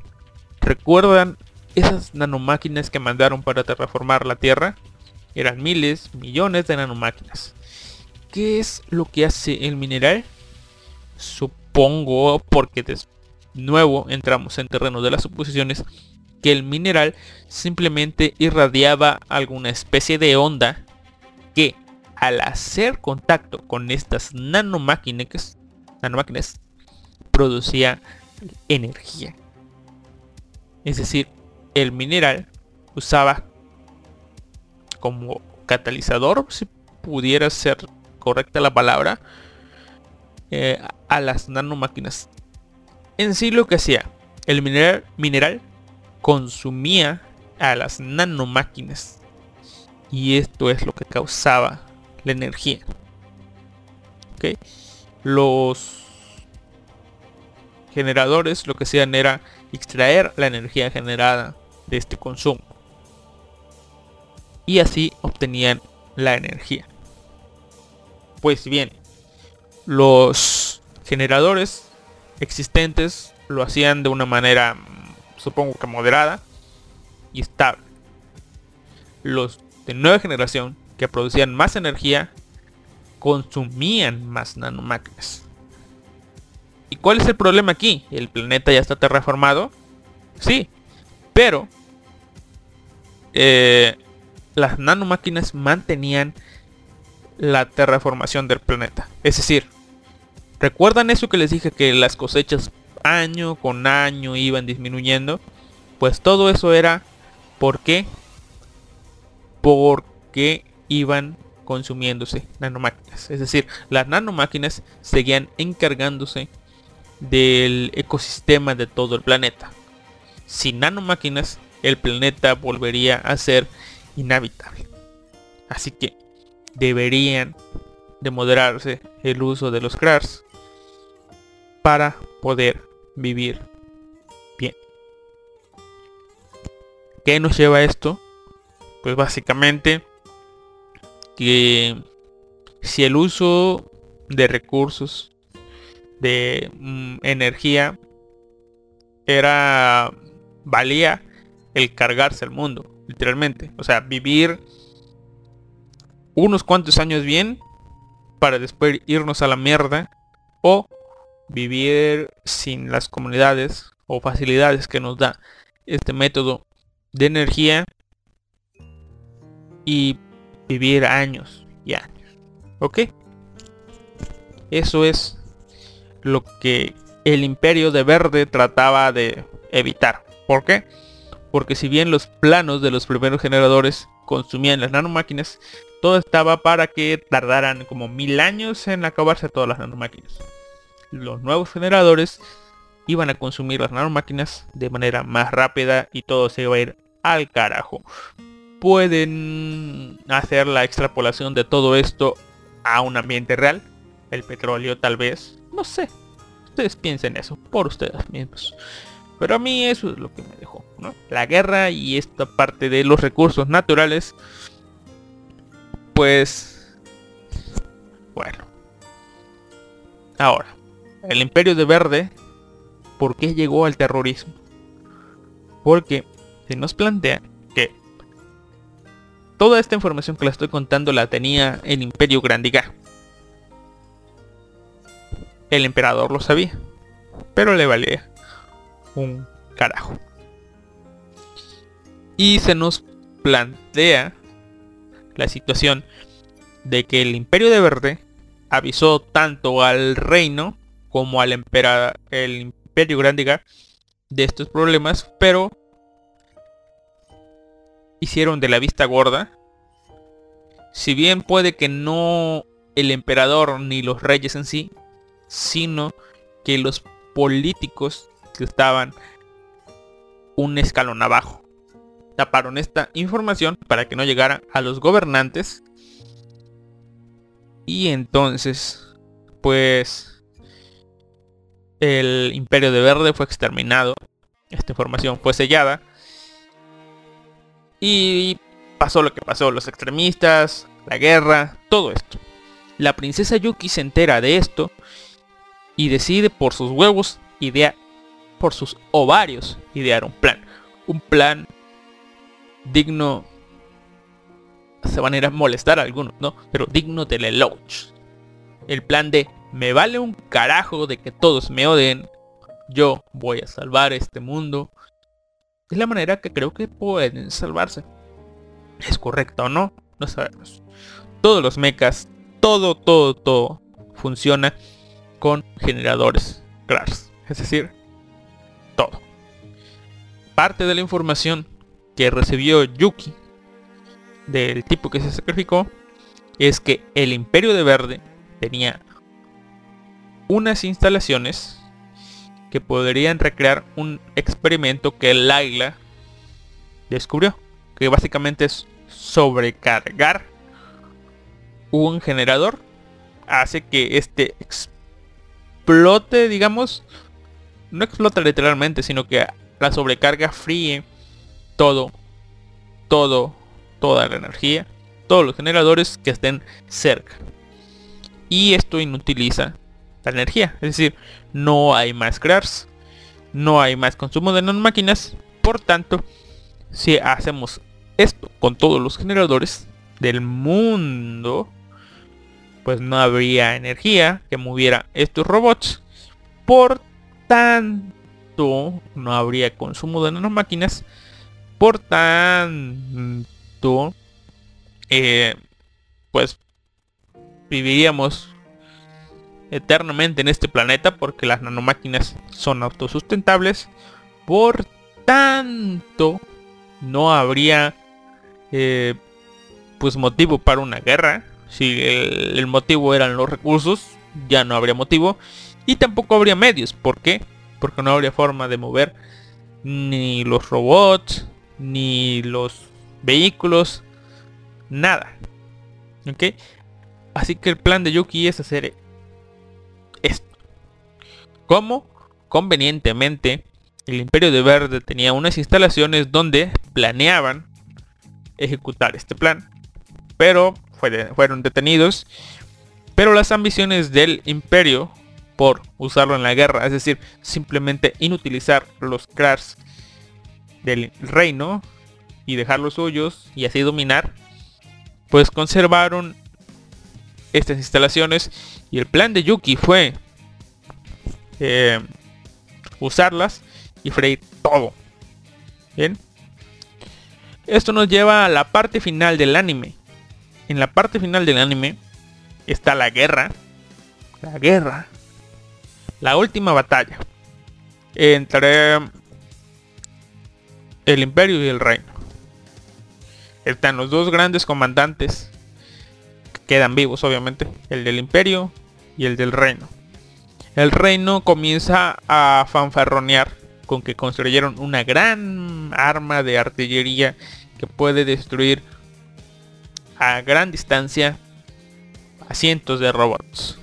¿Recuerdan esas nanomáquinas que mandaron para terraformar la Tierra? Eran miles, millones de nanomáquinas. ¿Qué es lo que hace el mineral? Supongo, porque de nuevo entramos en terreno de las suposiciones, que el mineral simplemente irradiaba alguna especie de onda que al hacer contacto con estas nanomáquinas, nanomáquinas producía energía. Es decir, el mineral usaba como catalizador, si pudiera ser correcta la palabra, eh, a las nanomáquinas. En sí lo que hacía, el mineral, mineral consumía a las nanomáquinas. Y esto es lo que causaba la energía. Los generadores lo que hacían era extraer la energía generada de este consumo. Y así obtenían la energía. Pues bien, los generadores existentes lo hacían de una manera, supongo que moderada y estable. Los de nueva generación que producían más energía consumían más nanomáquinas. ¿Y cuál es el problema aquí? ¿El planeta ya está terraformado? Sí, pero eh, las nanomáquinas mantenían la terraformación del planeta. Es decir, ¿recuerdan eso que les dije que las cosechas año con año iban disminuyendo? Pues todo eso era ¿por qué? Porque iban consumiéndose nanomáquinas. Es decir, las nanomáquinas seguían encargándose del ecosistema de todo el planeta. Sin nanomáquinas, el planeta volvería a ser inhabitable. Así que deberían de moderarse el uso de los crars para poder vivir bien. ¿Qué nos lleva a esto? Pues básicamente que si el uso de recursos de mm, energía era valía el cargarse el mundo, literalmente. O sea, vivir unos cuantos años bien para después irnos a la mierda o vivir sin las comunidades o facilidades que nos da este método de energía y vivir años y años. ¿Ok? Eso es lo que el imperio de verde trataba de evitar. ¿Por qué? Porque si bien los planos de los primeros generadores consumían las nanomáquinas, todo estaba para que tardaran como mil años en acabarse todas las nanomáquinas. Los nuevos generadores iban a consumir las nanomáquinas de manera más rápida y todo se iba a ir al carajo. Pueden hacer la extrapolación de todo esto a un ambiente real. El petróleo tal vez. No sé. Ustedes piensen eso por ustedes mismos. Pero a mí eso es lo que me dejó. La guerra y esta parte de los recursos naturales. Pues... Bueno. Ahora. El imperio de verde. ¿Por qué llegó al terrorismo? Porque se nos plantea que toda esta información que la estoy contando la tenía el imperio Grandiga. El emperador lo sabía. Pero le valía un carajo. Y se nos plantea la situación de que el Imperio de Verde avisó tanto al reino como al emperador, el Imperio Grandiga de estos problemas, pero hicieron de la vista gorda. Si bien puede que no el emperador ni los reyes en sí, sino que los políticos que estaban un escalón abajo. Taparon esta información para que no llegara a los gobernantes. Y entonces, pues, el imperio de verde fue exterminado. Esta información fue sellada. Y pasó lo que pasó, los extremistas, la guerra, todo esto. La princesa Yuki se entera de esto y decide por sus huevos idear, por sus ovarios, idear un plan. Un plan digno, se van a ir a molestar a algunos, ¿no? Pero digno de Lelouch. El plan de, me vale un carajo de que todos me odien, yo voy a salvar este mundo. Es la manera que creo que pueden salvarse. ¿Es correcta o no? No sabemos. Todos los mechas, todo, todo, todo funciona con generadores CRARS. Es decir, todo. Parte de la información que recibió Yuki del tipo que se sacrificó es que el Imperio de Verde tenía unas instalaciones que podrían recrear un experimento que Laila descubrió, que básicamente es sobrecargar un generador hace que este explote, digamos, no explota literalmente, sino que la sobrecarga fríe todo, todo, toda la energía, todos los generadores que estén cerca. Y esto inutiliza la energía, es decir, no hay más cracks, no hay más consumo de máquinas, por tanto, si hacemos esto con todos los generadores del mundo, pues no habría energía que moviera estos robots. Por tanto, no habría consumo de nanomáquinas. Por tanto, eh, pues viviríamos eternamente en este planeta porque las nanomáquinas son autosustentables. Por tanto, no habría eh, pues motivo para una guerra. Si el, motivo eran los recursos, ya no habría motivo. Y tampoco habría medios. ¿Por qué? Porque no habría forma de mover ni los robots, ni los vehículos, nada. ¿Ok? Así que el plan de Yuki es hacer esto. ¿Cómo? Convenientemente, el Imperio de Verde tenía unas instalaciones donde planeaban ejecutar este plan. Pero fueron detenidos. Pero las ambiciones del imperio por usarlo en la guerra, es decir, simplemente inutilizar los cracks del reino y dejar los suyos y así dominar, pues conservaron estas instalaciones y el plan de Yuki fue eh, usarlas y freír todo. Bien. Esto nos lleva a la parte final del anime. En la parte final del anime está la guerra. La guerra. La última batalla. Entre el imperio y el reino. Están los dos grandes comandantes. Que quedan vivos obviamente. El del imperio y el del reino. El reino comienza a fanfarronear con que construyeron una gran arma de artillería que puede destruir a gran distancia a cientos de robots.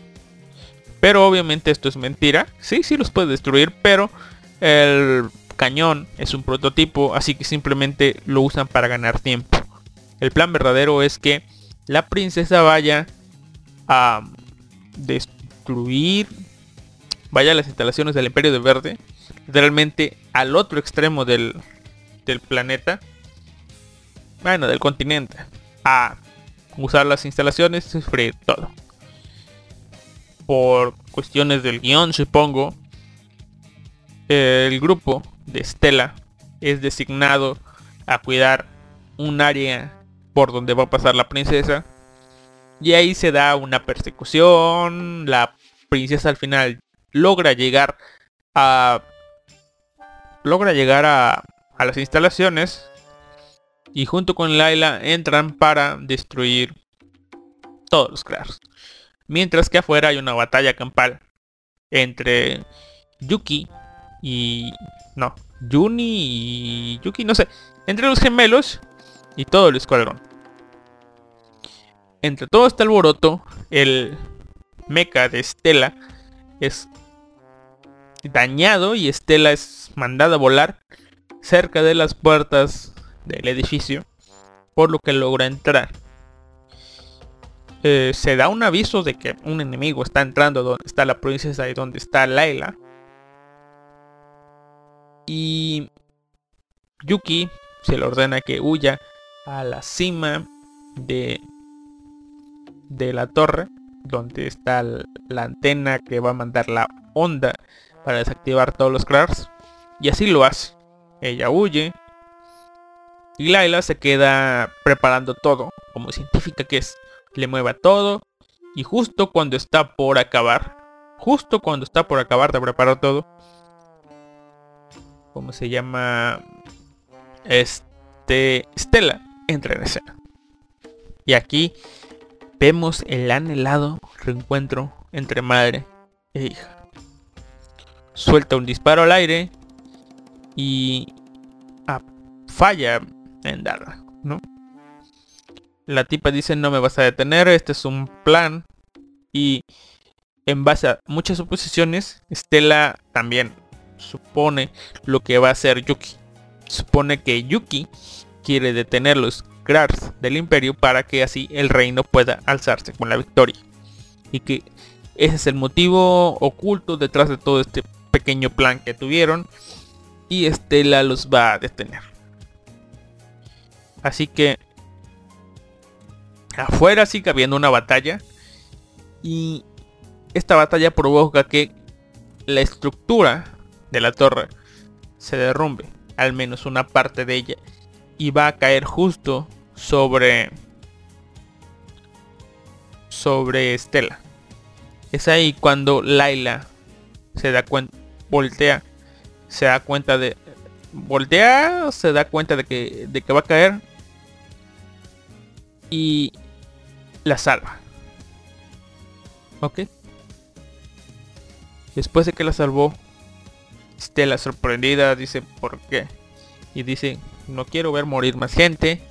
Pero obviamente esto es mentira. Sí, sí los puede destruir, pero el cañón es un prototipo, así que simplemente lo usan para ganar tiempo. El plan verdadero es que la princesa vaya a destruir, vaya a las instalaciones del Imperio de Verde literalmente al otro extremo del, del planeta, bueno, del continente, a usar las instalaciones y freír todo. Por cuestiones del guion, supongo, el grupo de Stella es designado a cuidar un área por donde va a pasar la princesa. Y ahí se da una persecución. La princesa al final logra llegar a logra llegar a, las instalaciones y junto con Laila entran para destruir todos los cracks. Mientras que afuera hay una batalla campal entre Yuki y... No, Juni y Yuki, no sé. Entre los gemelos y todo el escuadrón. Entre todo este alboroto, el mecha de Estela es dañado y Estela es mandada a volar cerca de las puertas del edificio por lo que logra entrar. Eh, se da un aviso de que un enemigo está entrando donde está la princesa y donde está Laila. Y Yuki se le ordena que huya a la cima de, de la torre donde está la antena que va a mandar la onda para desactivar todos los cracks y así lo hace. Ella huye y Laila se queda preparando todo como científica que es. Le mueva todo y justo cuando está por acabar justo cuando está por acabar de preparar todo como se llama este Stella entra en escena y aquí vemos el anhelado reencuentro entre madre e hija. Suelta un disparo al aire y ah, falla en darla, ¿no? La tipa dice no me vas a detener, este es un plan y en base a muchas suposiciones, Stella también supone lo que va a hacer Yuki. Supone que Yuki quiere detenerlos del imperio para que así el reino pueda alzarse con la victoria. Y que ese es el motivo oculto detrás de todo este pequeño plan que tuvieron. Y Estela los va a detener. Así que afuera sigue habiendo una batalla. Y esta batalla provoca que la estructura de la torre se derrumbe. Al menos una parte de ella. Y va a caer justo sobre sobre Estela. Es ahí cuando Laila se da cuenta, voltea, se da cuenta de voltea, se da cuenta de que de que va a caer y la salva. ¿Ok? Después de que la salvó, Estela sorprendida dice, ¿por qué? Y dice, no quiero ver morir más gente.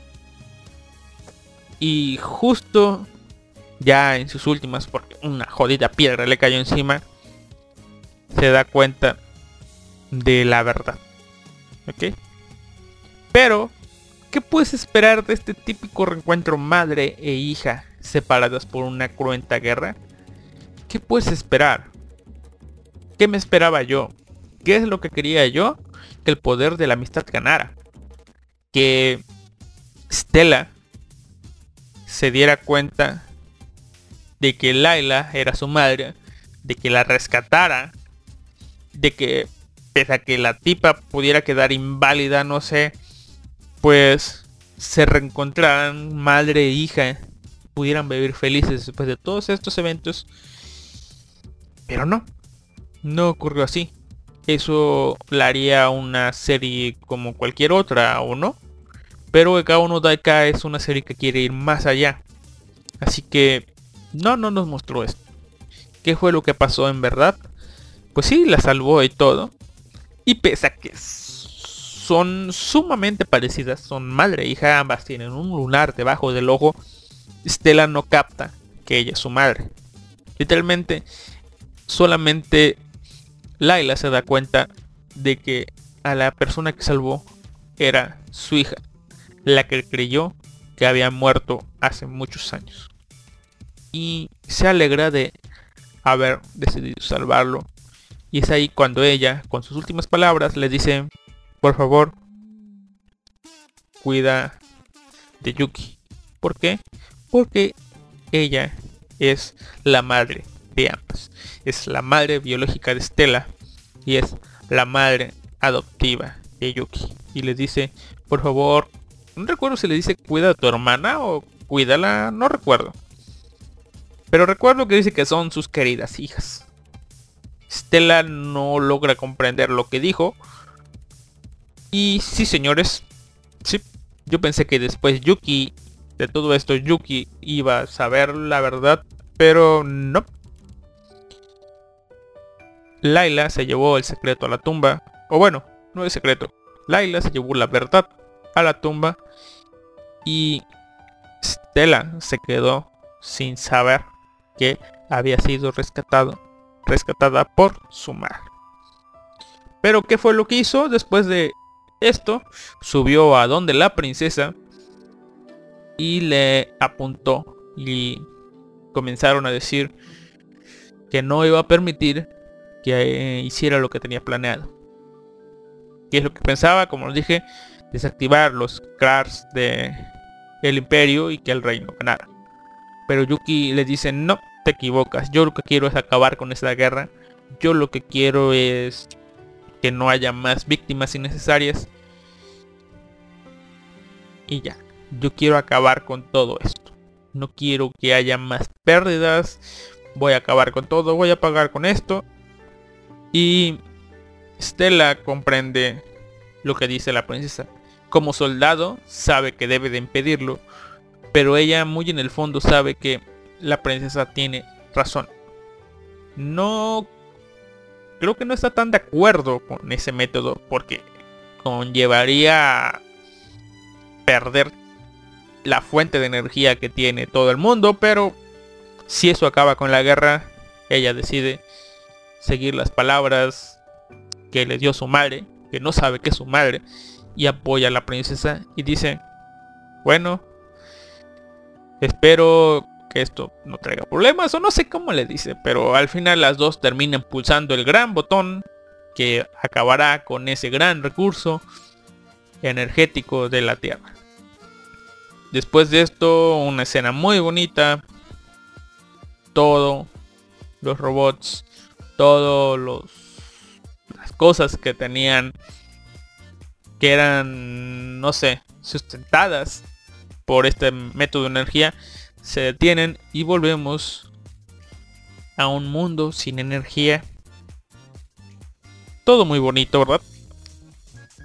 Y justo ya en sus últimas, porque una jodida piedra le cayó encima, se da cuenta de la verdad. ¿Ok? Pero, ¿qué puedes esperar de este típico reencuentro madre e hija separadas por una cruenta guerra? ¿Qué puedes esperar? ¿Qué me esperaba yo? ¿Qué es lo que quería yo? Que el poder de la amistad ganara. Que Stella se diera cuenta de que Laila era su madre, de que la rescatara, de que pese a que la tipa pudiera quedar inválida, no sé, pues se reencontraran madre e hija, pudieran vivir felices después de todos estos eventos. Pero no, no ocurrió así. Eso la haría una serie como cualquier otra, ¿o no? Pero K1 Daika es una serie que quiere ir más allá. Así que no, no nos mostró esto. ¿Qué fue lo que pasó en verdad? Pues sí, la salvó y todo. Y pese a que son sumamente parecidas, son madre e hija, ambas tienen un lunar debajo del ojo, Stella no capta que ella es su madre. Literalmente, solamente Laila se da cuenta de que a la persona que salvó era su hija la que creyó que había muerto hace muchos años. Y se alegra de haber decidido salvarlo. Y es ahí cuando ella, con sus últimas palabras, le dice, por favor, cuida de Yuki. ¿Por qué? Porque ella es la madre ambas. Es la madre biológica de Stella y es la madre adoptiva de Yuki. Y le dice, por favor, no recuerdo si le dice cuida a tu hermana o cuídala, no recuerdo. Pero recuerdo que dice que son sus queridas hijas. Stella no logra comprender lo que dijo. Y sí, señores. Sí, yo pensé que después Yuki, de todo esto, Yuki iba a saber la verdad. Pero no. Laila se llevó el secreto a la tumba. O bueno, no es secreto. Laila se llevó la verdad a la tumba y Stella se quedó sin saber que había sido rescatado, rescatada por su madre. Pero ¿qué fue lo que hizo después de esto? Subió a donde la princesa y le apuntó y comenzaron a decir que no iba a permitir que eh, hiciera lo que tenía planeado. ¿Qué es lo que pensaba? Como les dije, desactivar los crars de el imperio y que el reino ganara. Pero Yuki le dice, no, te equivocas. Yo lo que quiero es acabar con esta guerra. Yo lo que quiero es que no haya más víctimas innecesarias. Y ya, yo quiero acabar con todo esto. No quiero que haya más pérdidas. Voy a acabar con todo, voy a pagar con esto. Y Stella comprende lo que dice la princesa. Como soldado sabe que debe de impedirlo, pero ella muy en el fondo sabe que la princesa tiene razón. No creo que no está tan de acuerdo con ese método porque conllevaría perder la fuente de energía que tiene todo el mundo, pero si eso acaba con la guerra, ella decide seguir las palabras que le dio su madre, que no sabe que es su madre, y apoya a la princesa y dice, bueno, espero que esto no traiga problemas o no sé cómo le dice, pero al final las dos terminan pulsando el gran botón que acabará con ese gran recurso energético de la Tierra. Después de esto, una escena muy bonita. Todo, los robots, todos los las cosas que tenían que eran, no sé, sustentadas por este método de energía se detienen y volvemos a un mundo sin energía. Todo muy bonito, ¿verdad?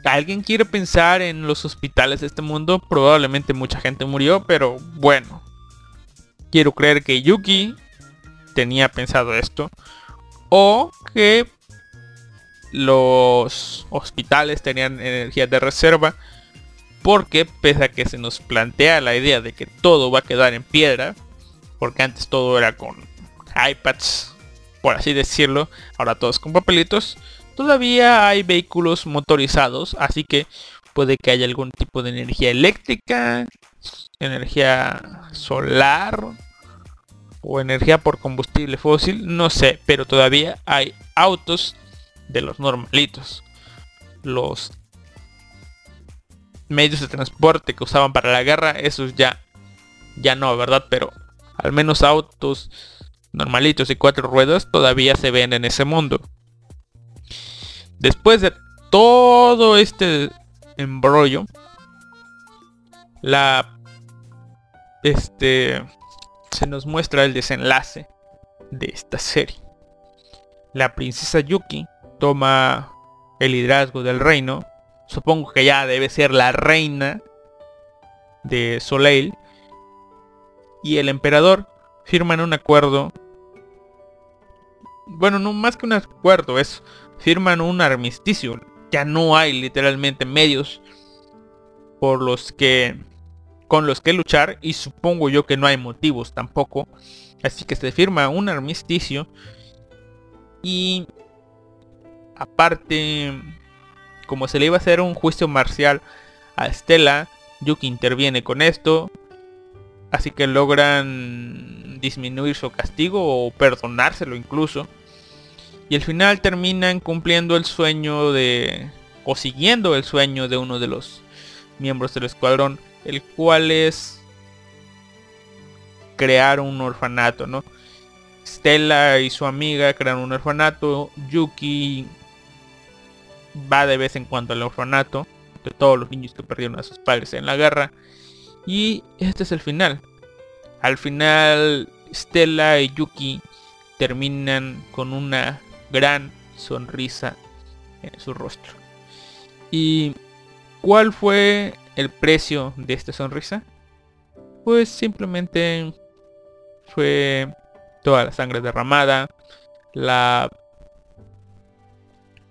¿Alguien quiere pensar en los hospitales de este mundo? Probablemente mucha gente murió, pero bueno. Quiero creer que Yuki tenía pensado esto. O que los hospitales tenían energía de reserva. Porque pese a que se nos plantea la idea de que todo va a quedar en piedra. Porque antes todo era con iPads, por así decirlo. Ahora todo es con papelitos Todavía hay vehículos motorizados, así que puede que haya algún tipo de energía eléctrica, energía solar o energía por combustible fósil, no sé, pero todavía hay autos de los normalitos. Los medios de transporte que usaban para la guerra, esos ya ya no, ¿verdad? Pero al menos autos normalitos y cuatro ruedas todavía se ven en ese mundo. Después de todo este embrollo, la este se nos muestra el desenlace de esta serie. La princesa Yuki toma el liderazgo del reino. Supongo que ya debe ser la reina de Soleil. Y el emperador firman un acuerdo. Bueno, no más que un acuerdo, es firman un armisticio. Ya no hay literalmente medios por los que con los que luchar y supongo yo que no hay motivos tampoco. Así que se firma un armisticio y aparte como se le iba a hacer un juicio marcial a Estela, Yuki interviene con esto. Así que logran disminuir su castigo o perdonárselo incluso. Y al final terminan cumpliendo el sueño de... o siguiendo el sueño de uno de los miembros del escuadrón, el cual es crear un orfanato, ¿no? Stella y su amiga crean un orfanato, Yuki va de vez en cuando al orfanato de todos los niños que perdieron a sus padres en la guerra. Y este es el final. Al final Stella y Yuki terminan con una gran sonrisa en su rostro. ¿Y cuál fue el precio de esta sonrisa? Pues simplemente fue toda la sangre derramada, la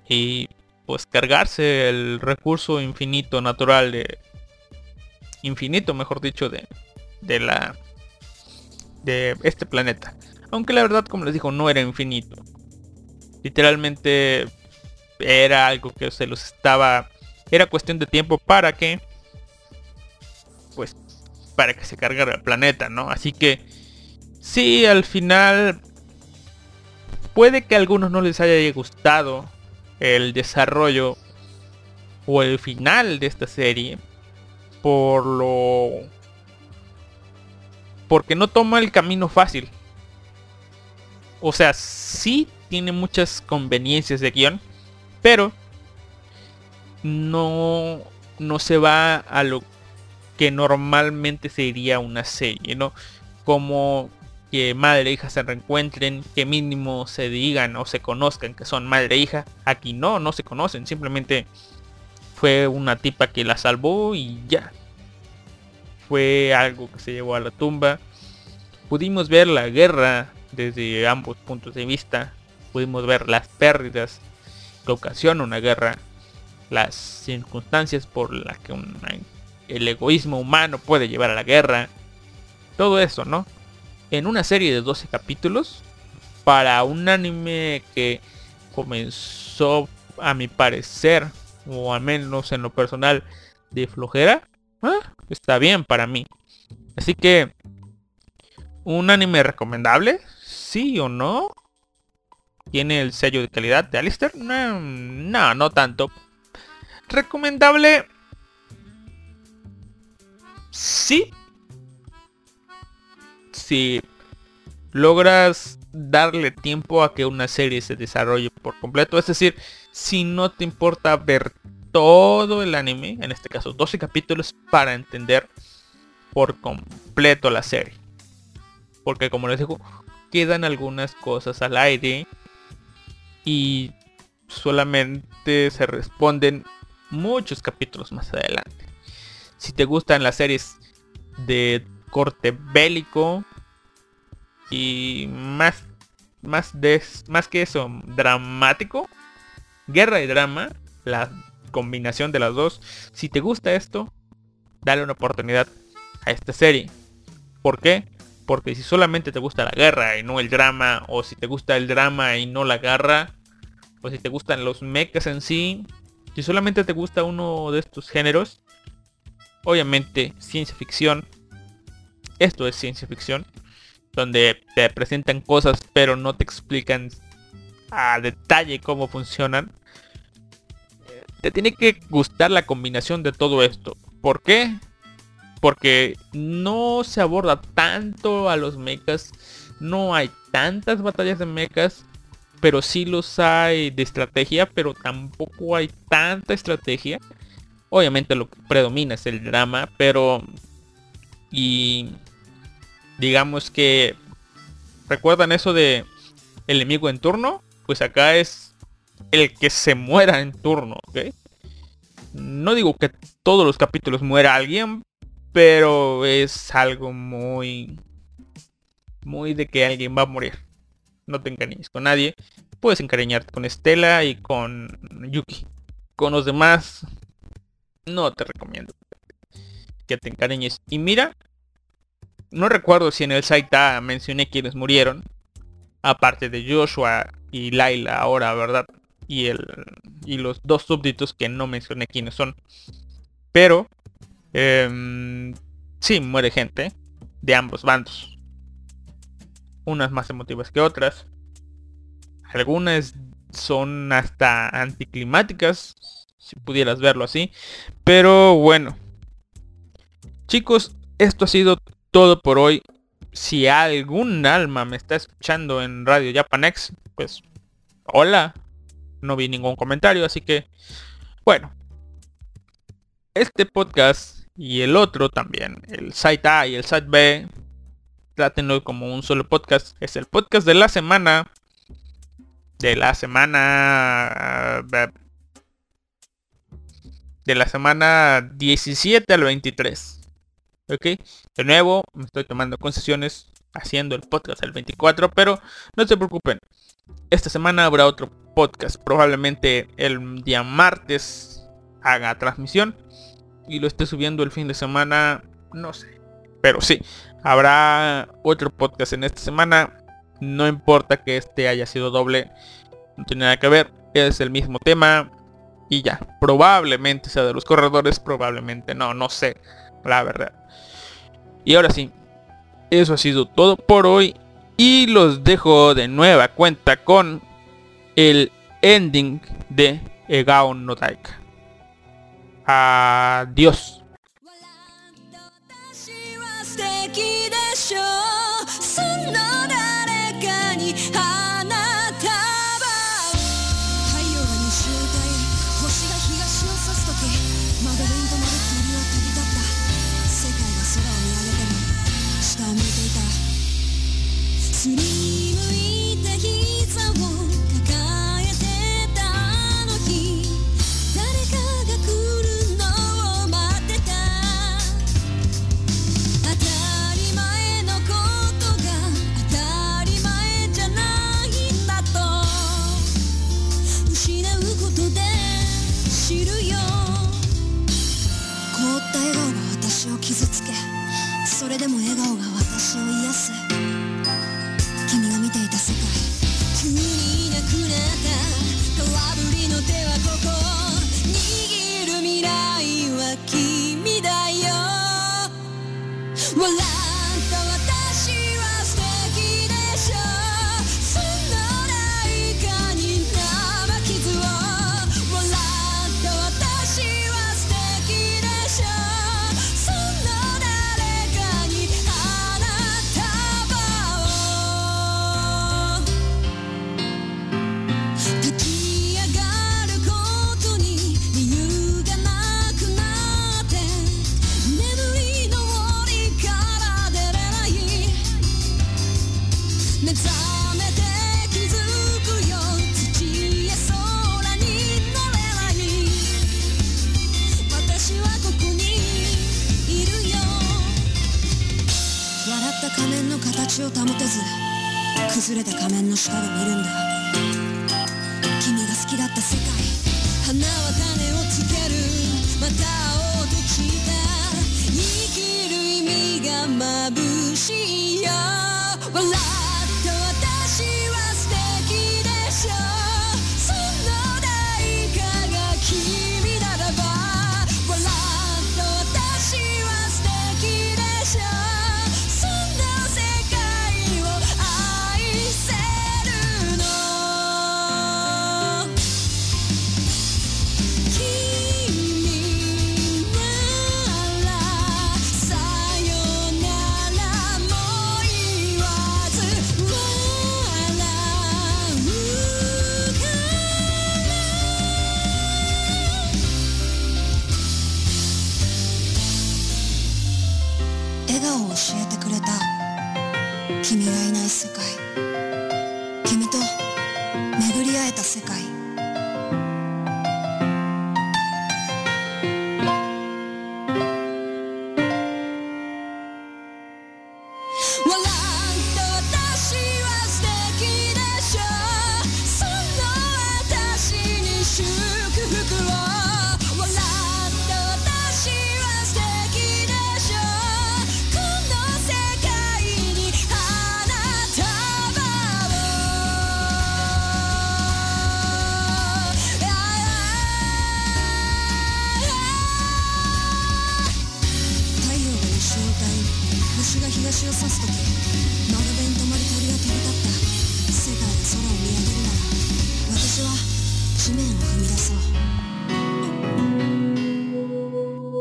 y pues cargarse el recurso infinito natural de infinito, mejor dicho, de de la de este planeta. Aunque la verdad, como les digo, no era infinito literalmente era algo que se los estaba era cuestión de tiempo para que pues para que se cargara el planeta, ¿no? Así que sí, al final puede que a algunos no les haya gustado el desarrollo o el final de esta serie por lo porque no toma el camino fácil. O sea, sí tiene muchas conveniencias de guion, pero no no se va a lo que normalmente sería una serie, ¿no? Como que madre e hija se reencuentren, que mínimo se digan o se conozcan que son madre e hija. Aquí no, no se conocen, simplemente fue una tipa que la salvó y ya. Fue algo que se llevó a la tumba. Pudimos ver la guerra desde ambos puntos de vista. Pudimos ver las pérdidas que ocasiona una guerra. Las circunstancias por las que el egoísmo humano puede llevar a la guerra. Todo eso, ¿no? En una serie de 12 capítulos. Para un anime que comenzó, a mi parecer, o al menos en lo personal, de flojera, ah, está bien para mí. Así que, ¿un anime recomendable? ¿Sí o no? ¿Tiene el sello de calidad de Alistair? No, no, no tanto. ¿Recomendable? Sí. Si logras darle tiempo a que una serie se desarrolle por completo. Es decir, si no te importa ver todo el anime, en este caso 12 capítulos, para entender por completo la serie. Porque como les digo, quedan algunas cosas al aire y solamente se responden muchos capítulos más adelante. Si te gustan las series de corte bélico y más más de más que eso dramático, guerra y drama, la combinación de las dos. Si te gusta esto, dale una oportunidad a esta serie. ¿Por qué? Porque si solamente te gusta la guerra y no el drama, o si te gusta el drama y no la guerra, o si te gustan los mechas en sí, si solamente te gusta uno de estos géneros, obviamente ciencia ficción, esto es ciencia ficción, donde te presentan cosas pero no te explican a detalle cómo funcionan. Te tiene que gustar la combinación de todo esto. ¿Por qué? Porque no se aborda tanto a los mechas. No hay tantas batallas de mechas. Pero sí los hay de estrategia. Pero tampoco hay tanta estrategia. Obviamente lo que predomina es el drama. Pero... Y... Digamos que... ¿Recuerdan eso de enemigo en turno? pues acá es el que se muera en turno, ¿ok? No digo que todos los capítulos muera alguien, pero es algo muy... Muy de que alguien va a morir. No te encariñes con nadie. Puedes encariñarte con Estela y con Yuki. Con los demás, no te recomiendo que te encariñes. Y mira, no recuerdo si en el Saita mencioné quienes murieron. Aparte de Joshua y Laila ahora, ¿verdad? Y, el, y los dos súbditos que no mencioné quiénes son. Pero, eh, sí, muere gente de ambos bandos. Unas más emotivas que otras. Algunas son hasta anticlimáticas, si pudieras verlo así. Pero bueno. Chicos, esto ha sido todo por hoy si algún alma me está escuchando en Radio Japanex, pues hola. No vi ningún comentario, así que bueno. Este podcast y el otro también, el site A y el site B, trátenlo como un solo podcast. Es el podcast de la semana. De la semana... De la semana 17 al 23. Ok, de nuevo me estoy tomando concesiones haciendo el podcast el 24, pero no se preocupen. Esta semana habrá otro podcast, probablemente el día martes haga transmisión y lo esté subiendo el fin de semana, no sé. Pero sí, habrá otro podcast en esta semana. No importa que este haya sido doble, no tiene nada que ver, es el mismo tema y ya, probablemente sea de los corredores, probablemente no, no sé, la verdad. Y ahora sí, eso ha sido todo por hoy. Y los dejo de nueva cuenta con el ending de Egaon no Taika. Adiós.